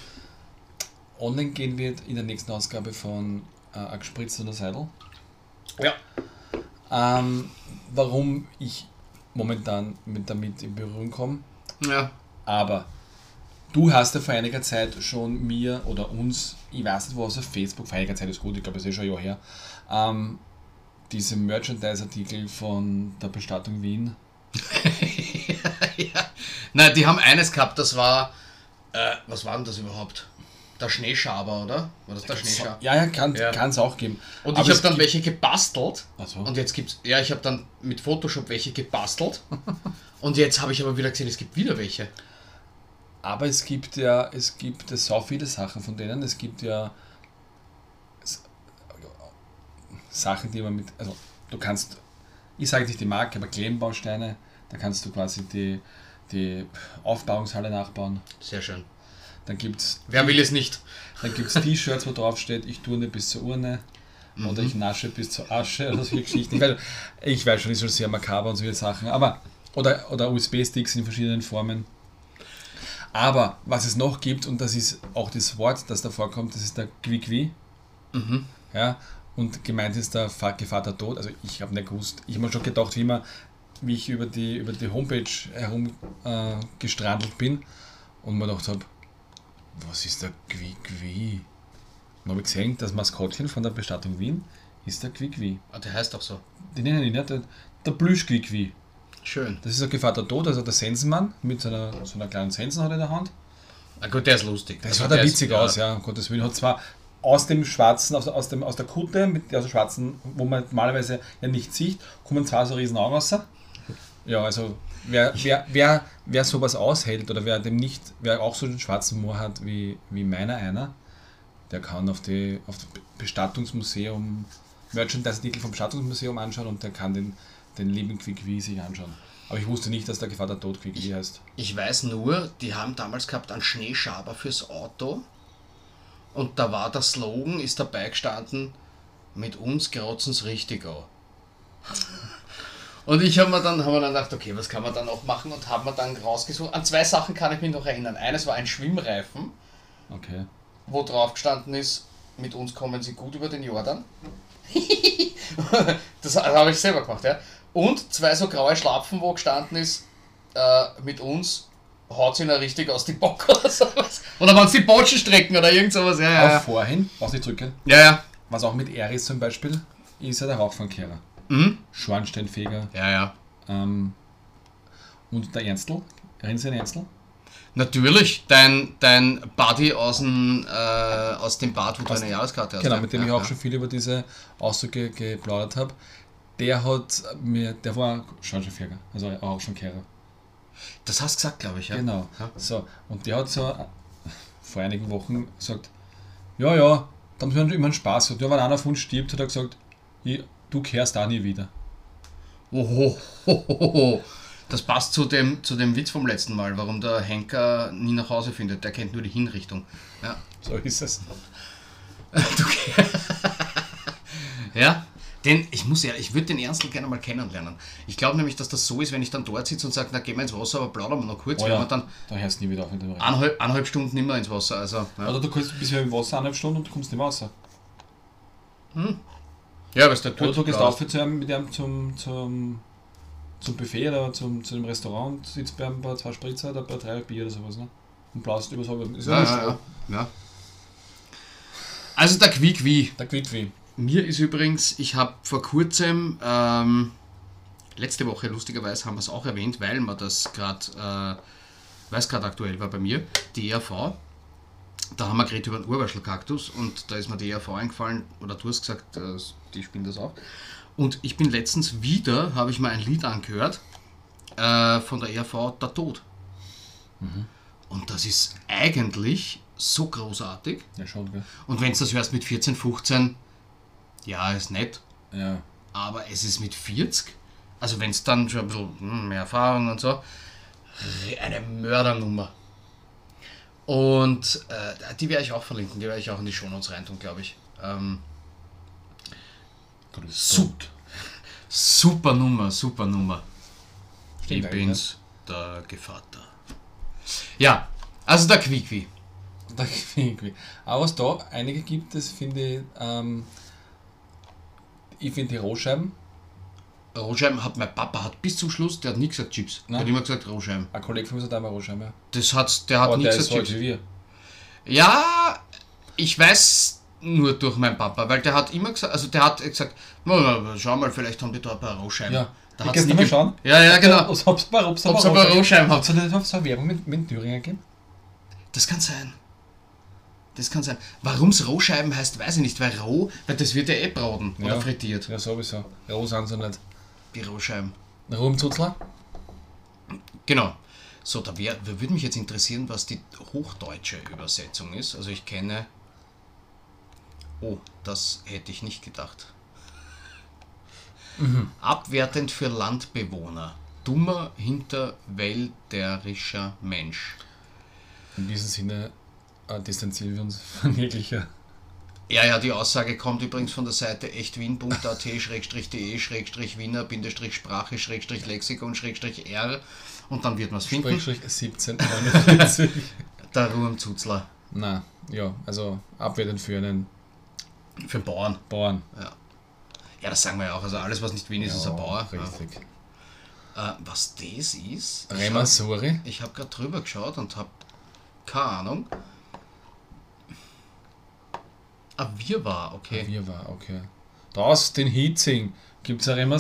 online gehen wird in der nächsten Ausgabe von äh, A gespritzt oder Seidel. Ja. Ähm, warum ich momentan mit damit in Berührung komme. Ja. Aber du hast ja vor einiger Zeit schon mir oder uns, ich weiß nicht wo, auf Facebook, vor einiger Zeit ist gut, ich glaube, es ist schon ein Jahr her, ähm, diese Merchandise-Artikel von der Bestattung Wien. ja. Nein, die haben eines gehabt, das war. Äh, was war denn das überhaupt? Der Schneeschaber, oder? War das der Schneeschaber? Ja, ja, kann Ja. es auch geben. Und Aber ich habe dann welche gebastelt. So. Und jetzt gibt's. Ja, ich habe dann mit Photoshop welche gebastelt. und jetzt habe ich aber wieder gesehen, es gibt wieder welche. Aber es gibt ja, es gibt so viele Sachen von denen. Es gibt ja Sachen, die man mit, also du kannst, ich sage nicht die Marke, aber Klemmbausteine, da kannst du quasi die, die Aufbauungshalle nachbauen. Sehr schön. Dann gibt es Wer will es nicht? dann gibt's T-Shirts, wo drauf steht, ich turne bis zur Urne oder ich nasche bis zur Asche oder solche Geschichten. Ich weiß, ich weiß schon, ist schon sehr makaber und solche Sachen, aber oder, oder USB-Sticks in verschiedenen Formen. Aber was es noch gibt, und das ist auch das Wort, das da vorkommt, das ist der Quiqui. Ja, und gemeint ist der Gevatter Tod. Also ich habe nicht gewusst, ich habe mir schon gedacht, wie, man, wie ich über die, über die Homepage herum äh, gestrandelt bin und mir gedacht habe, was ist der Quiqui? Dann habe ich gesehen, das Maskottchen von der Bestattung Wien ist der Quiqui. Ah, der heißt auch so. Die nennen ihn nicht, der, der Plüsch-Quiqui. Schön. Das ist der Gevatter Tod, also der Sensenmann mit so einer, so einer kleinen Sensen hat er in der Hand. Ah, gut, der ist lustig. Das Also schaut der ist- witzig aus, ja, um Gottes Willen. Hat zwar aus dem Schwarzen, aus, aus, dem, aus der Kutte, mit, aus der Schwarzen, wo man normalerweise ja nicht sieht, kommen zwei so riesen Augen raus. Ja, also wer, wer, wer, wer sowas aushält oder wer dem nicht, wer auch so einen schwarzen Moor hat wie, wie meiner einer, der kann auf die auf das Bestattungsmuseum, Merchandise-Artikel vom Bestattungsmuseum anschauen und der kann den, den lieben Quiqui sich anschauen. Aber ich wusste nicht, dass der Gevatter Tod Quiqui heißt. Ich weiß nur, die haben damals gehabt einen Schneeschaber fürs Auto. Und da war der Slogan, ist dabei gestanden, mit uns grotzen's richtig an. Und ich habe mir dann, hab mir dann gedacht, okay, was kann man da noch machen und habe mir dann rausgesucht. An zwei Sachen kann ich mich noch erinnern. Eines war ein Schwimmreifen, Okay. wo drauf gestanden ist, mit uns kommen sie gut über den Jordan. das habe ich selber gemacht, ja. Und zwei so graue Schlapfen, wo gestanden ist, äh, mit uns haut ihn ja richtig aus die Bock oder sowas. Oder wenn die Botschen strecken oder irgend sowas. Ja, ja, Auch vorhin, brauchst nicht zurückgehen. Ja, ja. Was auch mit R ist zum Beispiel, ist ja der Rauchfangkehrer. Mhm. Schornsteinfeger Ja, ja. ähm, und der Ernstl. Den Ernstl? Natürlich, dein, dein Buddy aus dem, äh, aus dem Bad, wo du eine Jahreskarte hast. Genau, mit dem ja, ich auch ja. schon viel über diese Ausdrücke geplaudert habe. Der hat mir, der war Schornsteinfeger, also auch schon Kehrer. Das hast du gesagt, glaube ich, ja. Genau. Ja. So, und der hat so vor einigen Wochen gesagt, ja, ja, da haben wir immer einen Spaß gehabt. Ja, wenn einer von uns stirbt, hat er gesagt, du kehrst da nie wieder. Oho, hohoho. Das passt zu dem, zu dem Witz vom letzten Mal, warum der Henker nie nach Hause findet. Der kennt nur die Hinrichtung. Ja. So ist es. Du, ja, den, ich muss ja, ich würde den Ernstl gerne mal kennenlernen. Ich glaube nämlich, dass das so ist, wenn ich dann dort sitze und sage, na gehen wir ins Wasser, aber plaudern wir noch kurz, Oh ja, dann da hörst du nie wieder auf mit dem Reden. eineinhalb, eineinhalb Stunden mehr ins Wasser. Also, ja, Oder du kannst bis im Wasser eineinhalb Stunden und du kommst nicht mehr raus. ja was der Oder du gehst auf zu einem, mit einem zum, zum, zum Buffet oder zum, zu einem Restaurant, sitzt bei ein paar zwei Spritzer oder bei drei Bier oder sowas, ne? Und blaust über so. Ist Ja, ja, ja, ja. Also der Quick wie. Der quillt wie. Mir ist übrigens, ich habe vor kurzem, ähm, letzte Woche lustigerweise haben wir es auch erwähnt, weil man das gerade, äh, weil es gerade aktuell war bei mir, die ERV. Da haben wir geredet über den Urwaschelkaktus und da ist mir die ERV eingefallen, oder du hast gesagt, äh, die spielen das auch. Und ich bin letztens wieder, habe ich mal ein Lied angehört äh, von der ERV, Der Tod. Und das ist eigentlich so großartig. Ja, schon, gell? Und wenn du das hörst mit 14, 15, ja, ist nett, Ja. aber es ist mit 40, also wenn es dann schon ein bisschen hm, mehr Erfahrung und so, eine Mördernummer. Und äh, die werde ich auch verlinken, die werde ich auch in die Shownotes reintun, glaube ich. Ähm, Sup- super Nummer, super Nummer. Stimmt ich bin's, der Gevatter. Ja, also der Quickwi. Da irgendwie. Aber was da einige gibt, das finde ich, ähm, ich finde die Rohscheiben, Rohscheiben hat mein Papa hat bis zum Schluss, der hat nie gesagt Chips. Der Nein. hat immer gesagt Rohscheiben. ein Kollege von mir sagt einmal Rohscheiben, ja. Das hat, der hat nie der gesagt Chips. wie wir. Ja, ich weiß nur durch meinen Papa, weil der hat immer gesagt, also der hat gesagt, "Na, na, schau mal, vielleicht haben die da ein paar Rohscheiben. Ja. da hat's du mal schauen? Ja, ja, genau. Ob's, Ob's ein paar Rohscheiben hat. Hat es nicht so eine Werbung mit, mit Thüringer gegeben? Das kann sein. Das kann sein. Warum es Rohscheiben heißt, weiß ich nicht, weil roh, weil das wird ja eh braten oder Ja. frittiert, Ja, sowieso. Roh sind sie nicht. die Rohscheiben. Ruhm Zuzler? Genau. So, da, wär, würde mich jetzt interessieren, was die hochdeutsche Übersetzung ist. Also ich kenne. Oh, das hätte ich nicht gedacht. Abwertend für Landbewohner. Dummer, hinterwälderischer Mensch. In diesem Sinne distanzieren wir uns von jeglicher. Ja, ja, die Aussage kommt übrigens von der Seite echtwien.at-video-sprache-lexikon-r und dann wird man es finden. Sprich 1749. Der Ruhmzuzler. Na, ja, also abwertend für einen Für Bauern. Bauern. Ja, das sagen wir ja auch. Also alles, was nicht Wien ist, ist ein Bauer. Richtig. Ja. Äh, was das ist, ich hab- Remasori. ich habe gerade drüber geschaut und habe keine Ahnung. Ah, wir war, okay. Wir war, okay. Draus den Hitzing gibt es. Kann man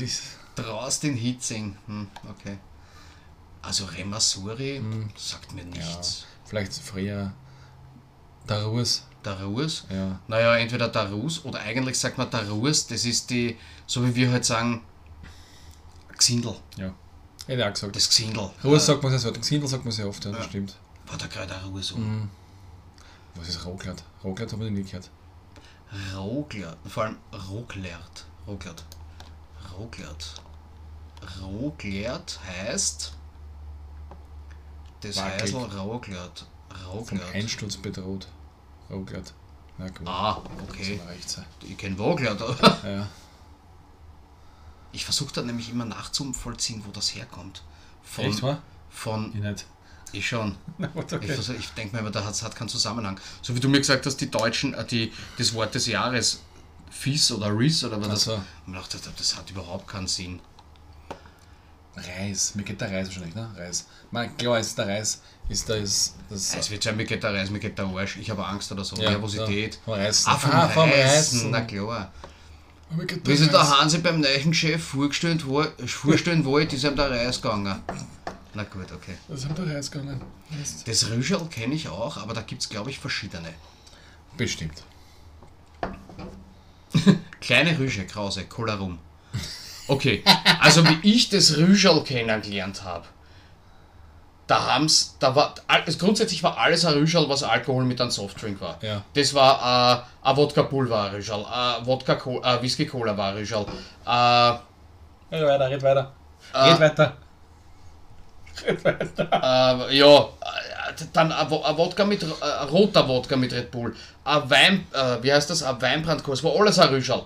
das Draus den Hitzing. Hm, okay. Also Remasuri sagt mir nichts. vielleicht früher Darus. Darus? Ja. Naja, entweder Darus oder eigentlich sagt man Darus, das ist die, so wie wir halt sagen, Xindel. Ja. Hätte ich auch gesagt. Das Xindel. Ruhes sagt man sehr oft. Xindel sagt man sehr oft, ja, das Ja. stimmt. War da gerade eine Ruhe so? Was ist Rohglatt? Rohglatt haben wir nie gehört. Roglert, vor allem Roglert. Roglert. Roglert. Roglert heißt. Das heißt Roglert. Vom Roglert. Einsturz bedroht. Rohglatt. Na gut. Ah, okay. Ich kenne Roglert, aber. Ja. Ich versuche da nämlich immer nachzuvollziehen, wo das herkommt. Von, Echt, wa? Von. Ich nicht. Ich schon. Gut, Ich, ich denke mir immer, da hat, hat keinen Zusammenhang. So wie du mir gesagt hast, die Deutschen, äh, die, das Wort des Jahres Fies oder Reese oder was Ach das so. Und ich dachte, das hat überhaupt keinen Sinn. Reis, mir geht der Reis wahrscheinlich, ne? Reis. Man, klar ist der Reis, ist das, das Es wird sein, mir geht der Reis, mir geht der Arsch. Ich habe Angst oder so. Ja, Nervosität. ja, vom Reißen. Ah, vom, Ah, vom Reißen. Reißen. Na klar. Wie sich der Hansi beim neuen Chef vorgestellt vorstellen wollte, ist ihm der Reis gegangen. Na gut, okay. Das haben der Reis gegangen. Das Rüschel kenne ich auch, aber da gibt es, glaube ich, verschiedene. Bestimmt. Kleine Rüsche, Krause, Kolarum. Okay, also wie ich das Rüschel kennengelernt habe, da haben's, da war, alles, grundsätzlich war alles ein Rüschel, was Alkohol mit einem Softdrink war. Ja. Das war äh, ein Wodka ein Rüschel, ein Wodka Co äh, Whisky Cola war ein Rüschel, äh, Red weiter, red weiter. Red weiter. Red weiter. Äh, ja, äh, dann ein, Wo- ein Wodka mit, äh, ein roter Wodka mit Red Bull, ein Wein, äh, wie heißt das, ein Weinbrandkurs, war alles ein Rüschel.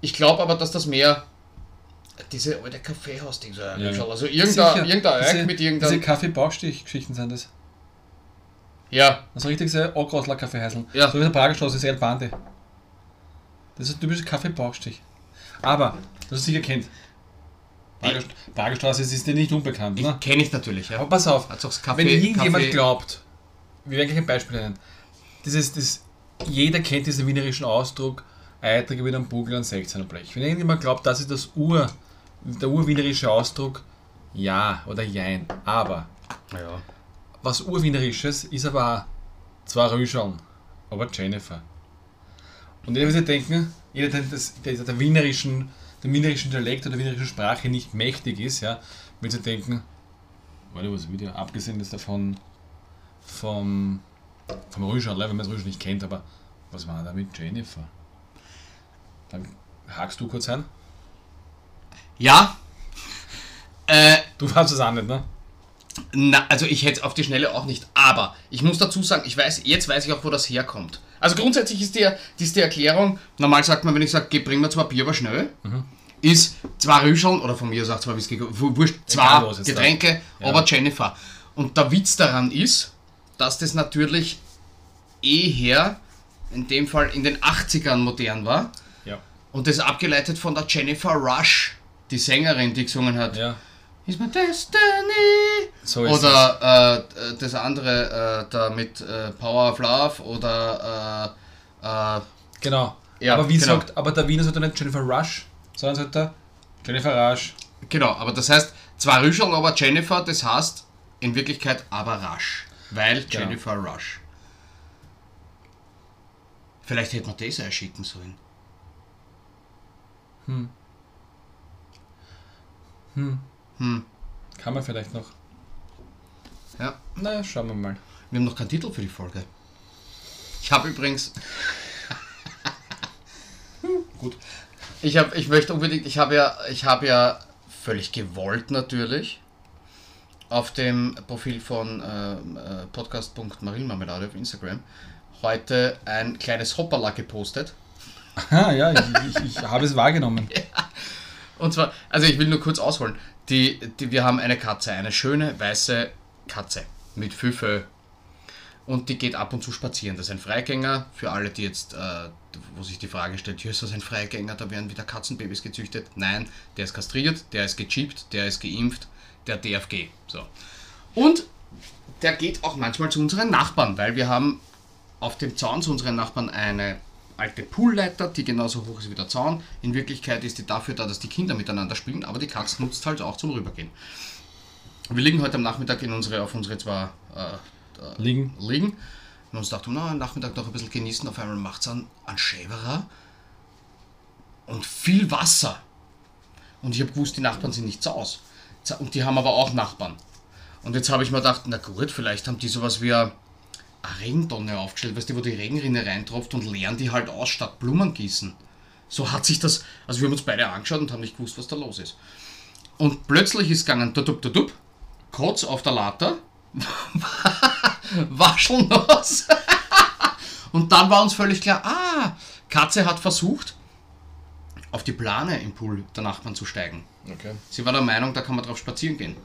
Ich glaube aber, dass das mehr diese alte Kaffeehaus-Ding so ein Ja. Rüschel, also irgendein, irgendein diese, Eck mit Diese irgendeinem, Kaffee-Baustich-Geschichten sind das. ja, Also richtig sehr Ockrosler Kaffee heißen. Ja. So wie der Prager Straße ist El Bande. Das ist ein typischer Kaffee-Bauchstich. Aber, hast es sicher kennt. Prager, Prager Straße ist dir nicht unbekannt, ne? kenne ich natürlich, ja. Aber pass auf, das Kaffee, wenn irgendjemand Kaffee, glaubt, wir werden gleich ein Beispiel nennen, dieses, das, jeder kennt diesen wienerischen Ausdruck, Eitrige mit einem Bugel und 16er Blech. Wenn irgendjemand glaubt, das ist das Ur, der urwienerische Ausdruck, ja oder jein. Aber ja. was Urwienerisches ist aber zwei Rüscheln, aber Jennifer. Und jeder wird sich denken, jeder, der, das, der der wienerischen, der wienerischen Dialekt oder der wienerischen Sprache nicht mächtig ist, ja, wird sich denken, warte, was wieder, abgesehen ist davon vom, vom Rüschel, wenn man das Rüschel nicht kennt, aber was war da mit Jennifer? Dann hakst du kurz ein. Ja, äh, Du weißt es auch nicht, ne? Na, also ich hätte es auf die Schnelle auch nicht. Aber ich muss dazu sagen, ich weiß, jetzt weiß ich auch, wo das herkommt. Also grundsätzlich ist die, die, ist die Erklärung, normal sagt man, wenn ich sage, geh, bring mir zwei Bier, aber schnell, ist zwei Rüscheln, oder von mir auch zwei Whisky, wu- wurscht, zwei da- Getränke, Ja. aber Jennifer. Und der Witz daran ist, dass das natürlich eher, in dem Fall in den 80ern modern war, Ja. und das abgeleitet von der Jennifer Rush, die Sängerin, die gesungen hat. Ja. Is my destiny. So ist oder äh, das andere, äh, da mit äh, Power of Love oder äh, äh, Genau. Ja, aber wie genau. sagt, aber der Wiener sagt er nicht Jennifer Rush, sondern sagt er Jennifer Rush. genau, aber das heißt zwar Rüschel, aber Jennifer, das heißt in Wirklichkeit aber Rush, weil Genau. Jennifer Rush. Vielleicht hätte man das einschicken sollen. Kann man vielleicht noch. Ja, Na, schauen wir mal. wir haben noch keinen Titel für die Folge. Ich habe übrigens Gut. Ich habe, ich möchte unbedingt, ich habe ja, ich habe ja völlig gewollt natürlich auf dem Profil von ähm, äh, podcast.marilmarmelade auf Instagram heute ein kleines Hoppala gepostet. Ah, ja, ich, ich, ich habe es wahrgenommen. Und zwar, also ich will nur kurz ausholen. Die, die, wir haben eine Katze, eine schöne weiße Katze mit Füfe. Und die geht ab und zu spazieren. Das ist ein Freigänger. Für alle, die jetzt, äh, wo sich die Frage stellt, hier ist das ein Freigänger, da werden wieder Katzenbabys gezüchtet. Nein, der ist kastriert, der ist gechippt, der ist geimpft, der DFG. So. Und der geht auch manchmal zu unseren Nachbarn, weil wir haben auf dem Zaun zu unseren Nachbarn eine alte Poolleiter, die genauso hoch ist wie der Zaun. In Wirklichkeit ist die dafür da, dass die Kinder miteinander spielen, aber die Katze nutzt halt auch zum Rübergehen. Wir liegen heute am Nachmittag in unsere, auf unsere zwei äh, Liegen. liegen und uns dachten, na, am Nachmittag noch ein bisschen genießen. Auf einmal macht es einen, einen Schäverer und viel Wasser. Und ich habe gewusst, die Nachbarn sind nicht aus. Und die haben aber auch Nachbarn. Und jetzt habe ich mir gedacht, na gut, vielleicht haben die sowas wie eine Regentonne aufgestellt, weißt du, wo die Regenrinne reintropft und leeren die halt aus statt Blumen gießen. So hat sich das, also wir haben uns beide angeschaut und haben nicht gewusst, was da los ist. Und plötzlich ist gegangen, tutup, tutup, Kotz auf der Latte, waschelnass. und dann war uns völlig klar, ah, Katze hat versucht, auf die Plane im Pool der Nachbarn zu steigen. Okay. Sie war der Meinung, da kann man drauf spazieren gehen.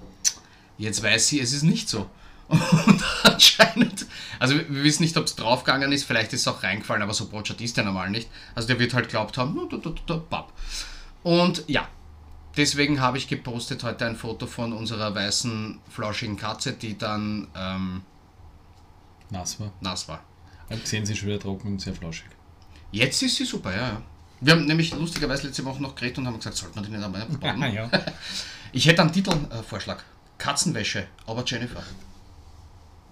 Jetzt weiß sie, es ist nicht so. Und anscheinend, also wir wissen nicht, ob es draufgegangen ist, vielleicht ist es auch reingefallen, aber so Brotschat ist der normal nicht. Also der wird halt glaubt haben, "Nu, du, du, du, du, papp. Und ja, deswegen habe ich gepostet heute ein Foto von unserer weißen, flauschigen Katze, die dann ähm, Nass war. nass war. Ich gesehen, sie ist schon wieder trocken und sehr flauschig. Jetzt ist sie super, ja, ja. Wir haben nämlich lustigerweise letzte Woche noch geredet und haben gesagt, sollte man die nicht einmal bauen? ja. Ich hätte einen Titelvorschlag. Katzenwäsche, aber Jennifer.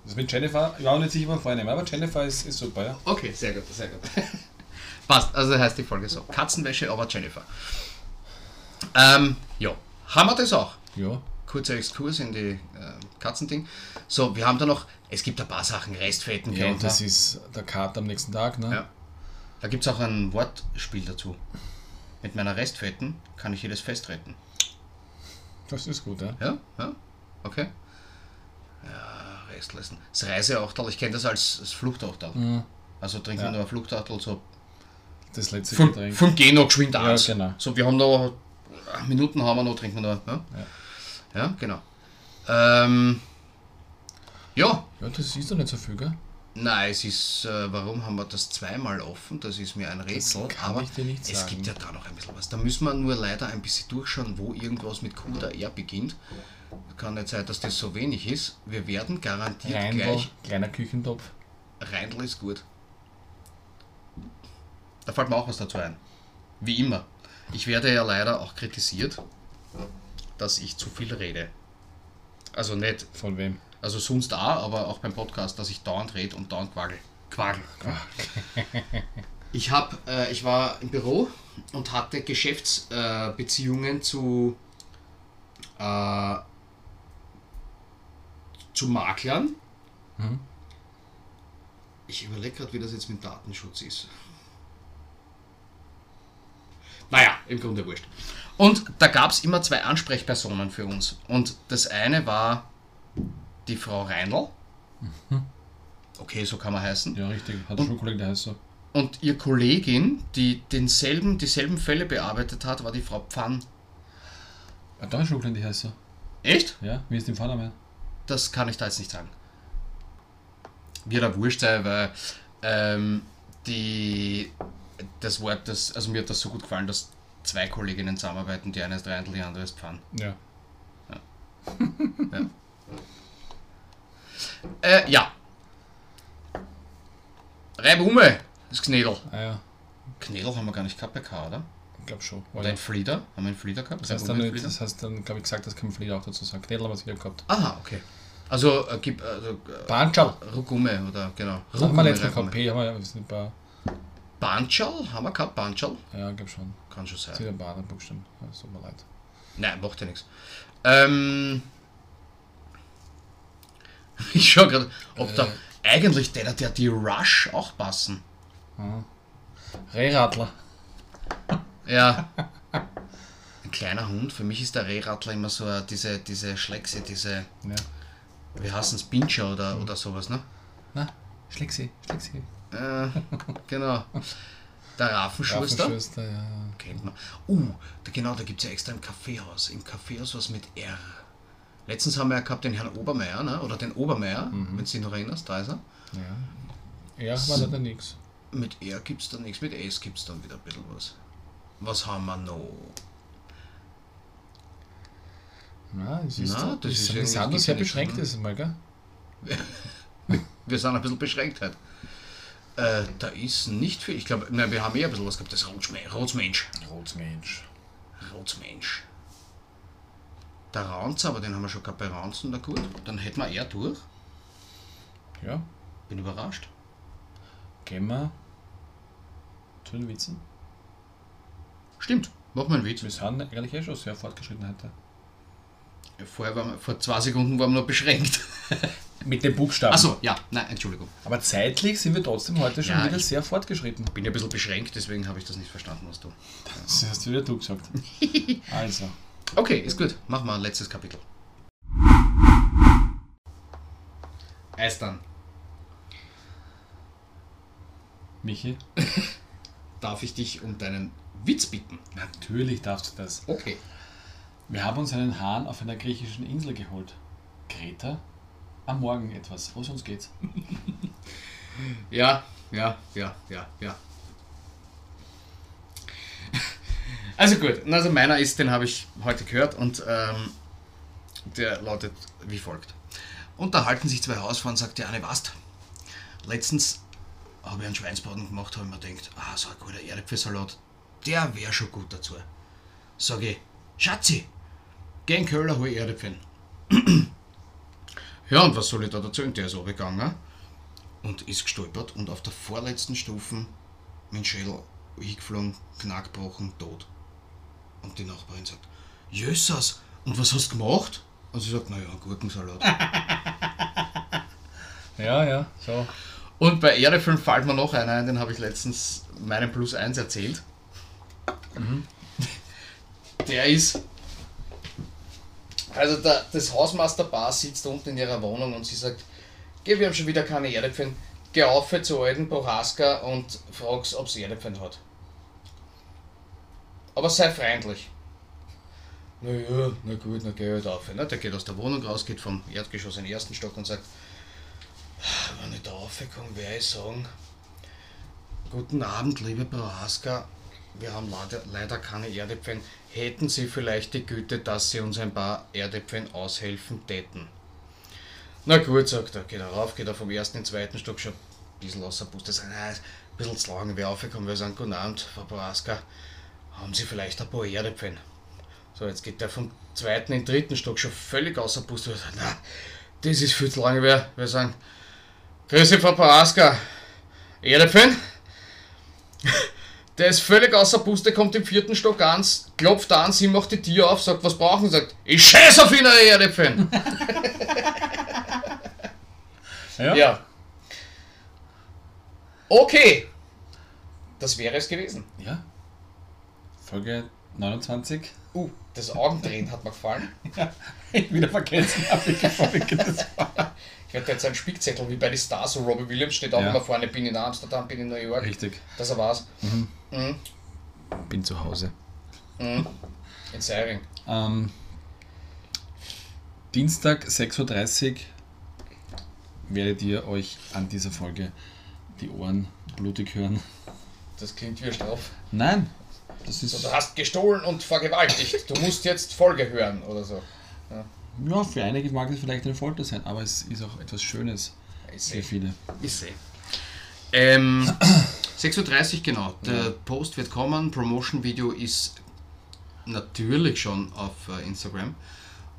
Das mit Jennifer, ich war auch nicht sicher beim Vornehmen, aber Jennifer ist, ist super, ja. Okay, sehr gut, sehr gut. Passt, also heißt die Folge so. Katzenwäsche, aber Jennifer. Ähm, ja, haben wir das auch. Ja. Kurzer Exkurs in die äh, Katzending. So, wir haben da noch, es gibt ein paar Sachen, Restfetten, Ja, und das ist der Kater am nächsten Tag, ne? Ja. Da gibt es auch ein Wortspiel dazu. Mit meiner Restfetten kann ich jedes Fest retten. Das ist gut, ja. Ja, ja, okay. Ja, Restlessen. Das Reiseachtel, ich kenne das als, als Fluchtachtel. Also trinken Ja. wir nur ein Fluchtachtel, so Das letzte Fünf, Getränk. fünf gehen noch geschwind Ja, aus. genau. So, wir haben noch acht Minuten haben wir noch, trinken wir noch. Ja, ja. genau. Ähm, ja, Ja, das ist doch nicht so viel, gell? nein, es ist, äh, warum haben wir das zweimal offen? Das ist mir ein Rätsel. aber es sagen. gibt ja da noch ein bisschen was. Da müssen wir nur leider ein bisschen durchschauen, wo irgendwas mit Q oder R beginnt. Kann nicht sein, dass das so wenig ist. Wir werden garantiert Reindl, gleich. kleiner Küchentopf. Reindl ist gut. Da fällt mir auch was dazu ein. Wie immer. Ich werde ja leider auch kritisiert, dass ich zu viel rede. Also nicht, Von wem? also sonst auch, aber auch beim Podcast, dass ich dauernd rede und dauernd quagel. Quagel. Ich habe, äh, ich war im Büro und hatte Geschäftsbeziehungen äh, zu äh, zu Maklern. Ich überlege gerade, wie das jetzt mit Datenschutz ist. Naja, im Grunde wurscht. Und da gab es immer zwei Ansprechpersonen für uns. Und das eine war die Frau Reinl. Okay, so kann man heißen. Ja, richtig. Hat schon einen Kollegen, der heißt so. Und ihr Kollegin, die denselben, dieselben Fälle bearbeitet hat, war die Frau Pfann. Ah, da schon ein Kollege, der heißt so. Echt? Ja, wie ist dem Vorname? Das kann ich da jetzt nicht sagen. Wird da wurscht sein, weil ähm, die, das Wort, das, also mir hat das so gut gefallen, dass zwei Kolleginnen zusammenarbeiten, die eine ist Reindl, die andere ist Pfann. Ja. Äh, ja. Reibume, das Knädel. Ah ja, Knädel haben wir gar nicht gehabt bei K, oder? Ich glaube schon. Oder ein Flieder? Haben wir einen Flieder gehabt? Das heißt Reibume, dann, das heißt dann, glaube ich, gesagt, das kann man auch dazu sagen. Knädel haben wir es wieder gehabt. Aha, okay. Also, äh, gib, also, äh, Banschal. Rugume, oder, genau. Haben wir Rugume, letztes Mal gehabt. P haben wir sind bei. Banschal? Haben wir gehabt, Banschal? Ja, glaube schon. Kann schon Das ist sein. wieder Baden-Buchstaben. Ja, es tut mir leid. Nein, macht ja nichts. Ähm, ich schau gerade, ob da eigentlich der, der die Rush auch passen. Rehradler. Ja. Ein kleiner Hund, für mich ist der Rehrattler immer so diese, diese Schleckse, diese, Ja. wie heißen es, Pinscher oder, oder sowas, ne? Na, schläg sie. Äh, genau. Der Raffenschuster. Raffenschwester, ja. Kennt man. Uh, da, genau, da gibt es ja extra ein Kaffeehaus. Im Kaffeehaus was mit R. Letztens haben wir ja gehabt den Herrn Obermeier, ne? oder den Obermeier, wenn du dich noch erinnerst, da ist er. Ja, ja war da nix. Mit R gibt es dann nichts, mit S gibt es dann wieder ein bisschen was. Was haben wir noch? Ja, es ist, Na, da, das ist ist, gibt's sehr beschränkt ist mal, gell? Wir sind ein bisschen beschränkt halt. Äh, da ist nicht viel. Ich glaube, nein, wir haben eher ein bisschen was gehabt. Das Rotsme- Rotsmensch. Rotsmensch. Rotsmensch. Der Raunz, aber den haben wir schon gehabt bei Raunzen, na gut. Dann hätten wir eher durch. Ja, Bin überrascht. gehen wir zu den Witzen. Stimmt, mach mal einen Witz. Wir sind eigentlich eh schon sehr fortgeschritten heute. Vorher waren wir, vor zwei Sekunden waren wir noch beschränkt. Mit den Buchstaben. Achso, ja, nein, Entschuldigung. Aber zeitlich sind wir trotzdem heute schon Ja, wieder sehr fortgeschritten. Bin ja ein bisschen beschränkt, deswegen habe ich das nicht verstanden, was du. Das hast wieder du gesagt. also, Okay, ist gut. Mach mal ein letztes Kapitel. Eis dann. Michi, Darf ich dich um deinen Witz bitten? natürlich darfst du das. Okay. Wir haben uns einen Hahn auf einer griechischen Insel geholt. Kreta? am Morgen etwas. Aber sonst geht's. Ja, ja, ja, ja, ja. Also gut, also meiner ist, den habe ich heute gehört und ähm, der lautet wie folgt. Unterhalten sich zwei Hausfrauen, sagt die eine, was? Letztens habe ich einen Schweinsbraten gemacht, habe ich mir gedacht, ah, so ein guter Erdäpfelsalat, der wäre schon gut dazu. Sag ich, Schatzi, geh in Köller, hol Erdäpfel. ja, und was soll ich da dazu? Und der ist runtergegangen und ist gestolpert und auf der vorletzten Stufe mit dem Schädel hingeflogen, Knack gebrochen, tot. Und die Nachbarin sagt, Jössas, und was hast du gemacht? Und sie sagt, naja, Gurkensalat. Ja, ja, so. und bei Erdäpfeln fällt mir noch einer ein, den habe ich letztens meinem Plus 1 erzählt. Der ist, also der, das Hausmeisterpaar sitzt unten in ihrer Wohnung und sie sagt, geh, wir haben schon wieder keine Erdäpfel, geh auf zu alten Prohaska und frag's, ob sie Erdäpfel hat. Aber sei freundlich. Na ja, na gut, na geh halt auf. Ne? Der geht aus der Wohnung raus, geht vom Erdgeschoss in den ersten Stock und sagt, wenn ich da raufkomme, werde ich sagen, guten Abend, liebe Prohaska, wir haben leider, keine Erdäpfel. Hätten Sie vielleicht die Güte, dass Sie uns ein paar Erdäpfel aushelfen täten? Na gut, sagt er, geht er rauf, geht er vom ersten in den zweiten Stock schon ein bisschen außer Puste. Sagt, nein, ein bisschen zu lang, wer aufgekommen, wir sagen, guten Abend, Frau Boraska, haben Sie vielleicht ein paar Erdäpfel? So, jetzt geht der vom zweiten in den dritten Stock schon völlig außer Puste. Wir sagen, na, das ist viel zu lange, wer, wir sagen, Grüße, Frau Boraska, Erdäpfel? Der ist völlig außer Puste, kommt im vierten Stock an, klopft an, sie macht die Tür auf, sagt, was brauchen sie? Sagt, ich scheiß auf ihn, Erdäpfel! Ja? Ja. Okay. Das wäre es gewesen. Ja. Folge 29. Uh, das Augendrehen hat mir gefallen. Wieder vergessen, habe ich Folge das. Ich werde jetzt einen Spickzettel wie bei den Stars, so Robbie Williams steht auch Ja. immer vorne, bin in Amsterdam, bin in New York. Richtig. Dass er war's. Mhm. Bin zu Hause. Mhm. In Seiring. Ähm, Dienstag 6.30 Uhr werdet ihr euch an dieser Folge die Ohren blutig hören. Das klingt wie eine Strafe. Nein, das So, ist du hast gestohlen und vergewaltigt. Du musst jetzt Folge hören oder so. ja für einige mag es vielleicht eine Folter sein, aber es ist auch etwas Schönes Ich für sehe. viele. Ich sehe. Ähm, 6.30 Uhr, genau. Der Post wird kommen. Promotion-Video ist natürlich schon auf äh, Instagram.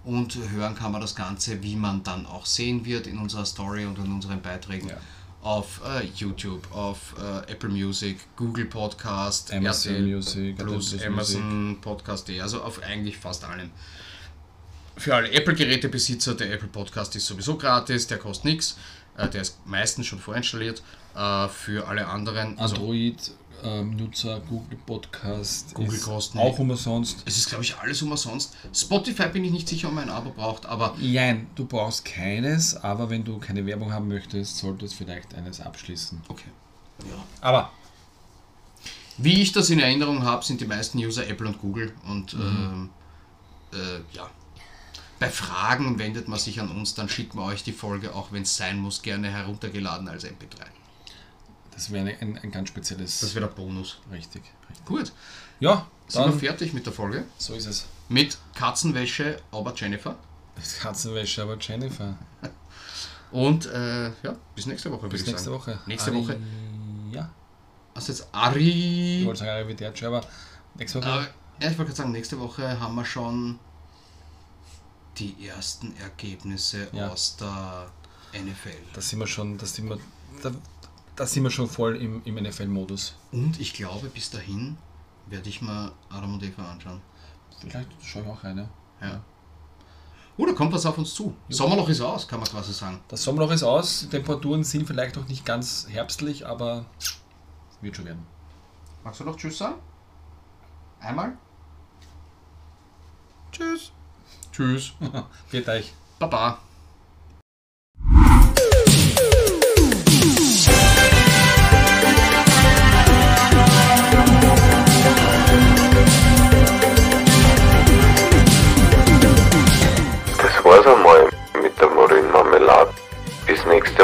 Und hören kann man das Ganze, wie man dann auch sehen wird in unserer Story und in unseren Beiträgen. Ja. Auf äh, YouTube, auf äh, Apple Music, Google Podcast, Amazon RTL Music, Plus Amazon Podcast.de, also auf eigentlich fast allem. Für alle Apple-Gerätebesitzer, der Apple Podcast ist sowieso gratis, der kostet nichts. Der ist meistens schon vorinstalliert. Äh, Für alle anderen, also Android-Nutzer, Google Podcast, Google ist kostet auch umsonst. es ist glaube ich alles umsonst. Spotify bin ich nicht sicher, ob man ein Abo braucht, aber Nein, du brauchst keines, aber wenn du keine Werbung haben möchtest, solltest du vielleicht eines abschließen. okay. Ja. Aber Wie ich das in Erinnerung habe, sind die meisten User Apple und Google und ähm, äh, ja. Bei Fragen wendet man sich an uns, dann schicken wir euch die Folge, auch wenn es sein muss, gerne heruntergeladen als MP3. das wäre ein, ein ganz spezielles. Das wäre der Bonus. richtig, richtig. Gut, Ja, sind wir fertig mit der Folge. so ist es. Mit Katzenwäsche, aber Jennifer. Das Katzenwäsche, aber Jennifer. Und äh, ja, bis nächste Woche. Bis ich nächste sagen. Woche. Nächste Ari- Woche. Ja, Also jetzt ich Ari. wollte sagen Arrivederci, aber nächste Woche. Aber, ja, ich wollte gerade sagen, nächste Woche haben wir schon die ersten Ergebnisse Ja. aus der NFL. Da sind wir schon, da sind wir, da, da sind wir schon voll im, im NFL-Modus. Und ich glaube, bis dahin werde ich mal Adam und Eva anschauen. Vielleicht schauen wir auch rein. Ja. Ja. Oh, da kommt was auf uns zu. Sommerloch ist aus, kann man quasi sagen. Das Sommerloch ist aus, die Temperaturen sind vielleicht noch nicht ganz herbstlich, aber wird schon werden. Magst du noch Tschüss sagen? Einmal? Tschüss. Tschüss. Geht euch. Baba. Das war's einmal mit der Marillenmarmelade. Bis nächste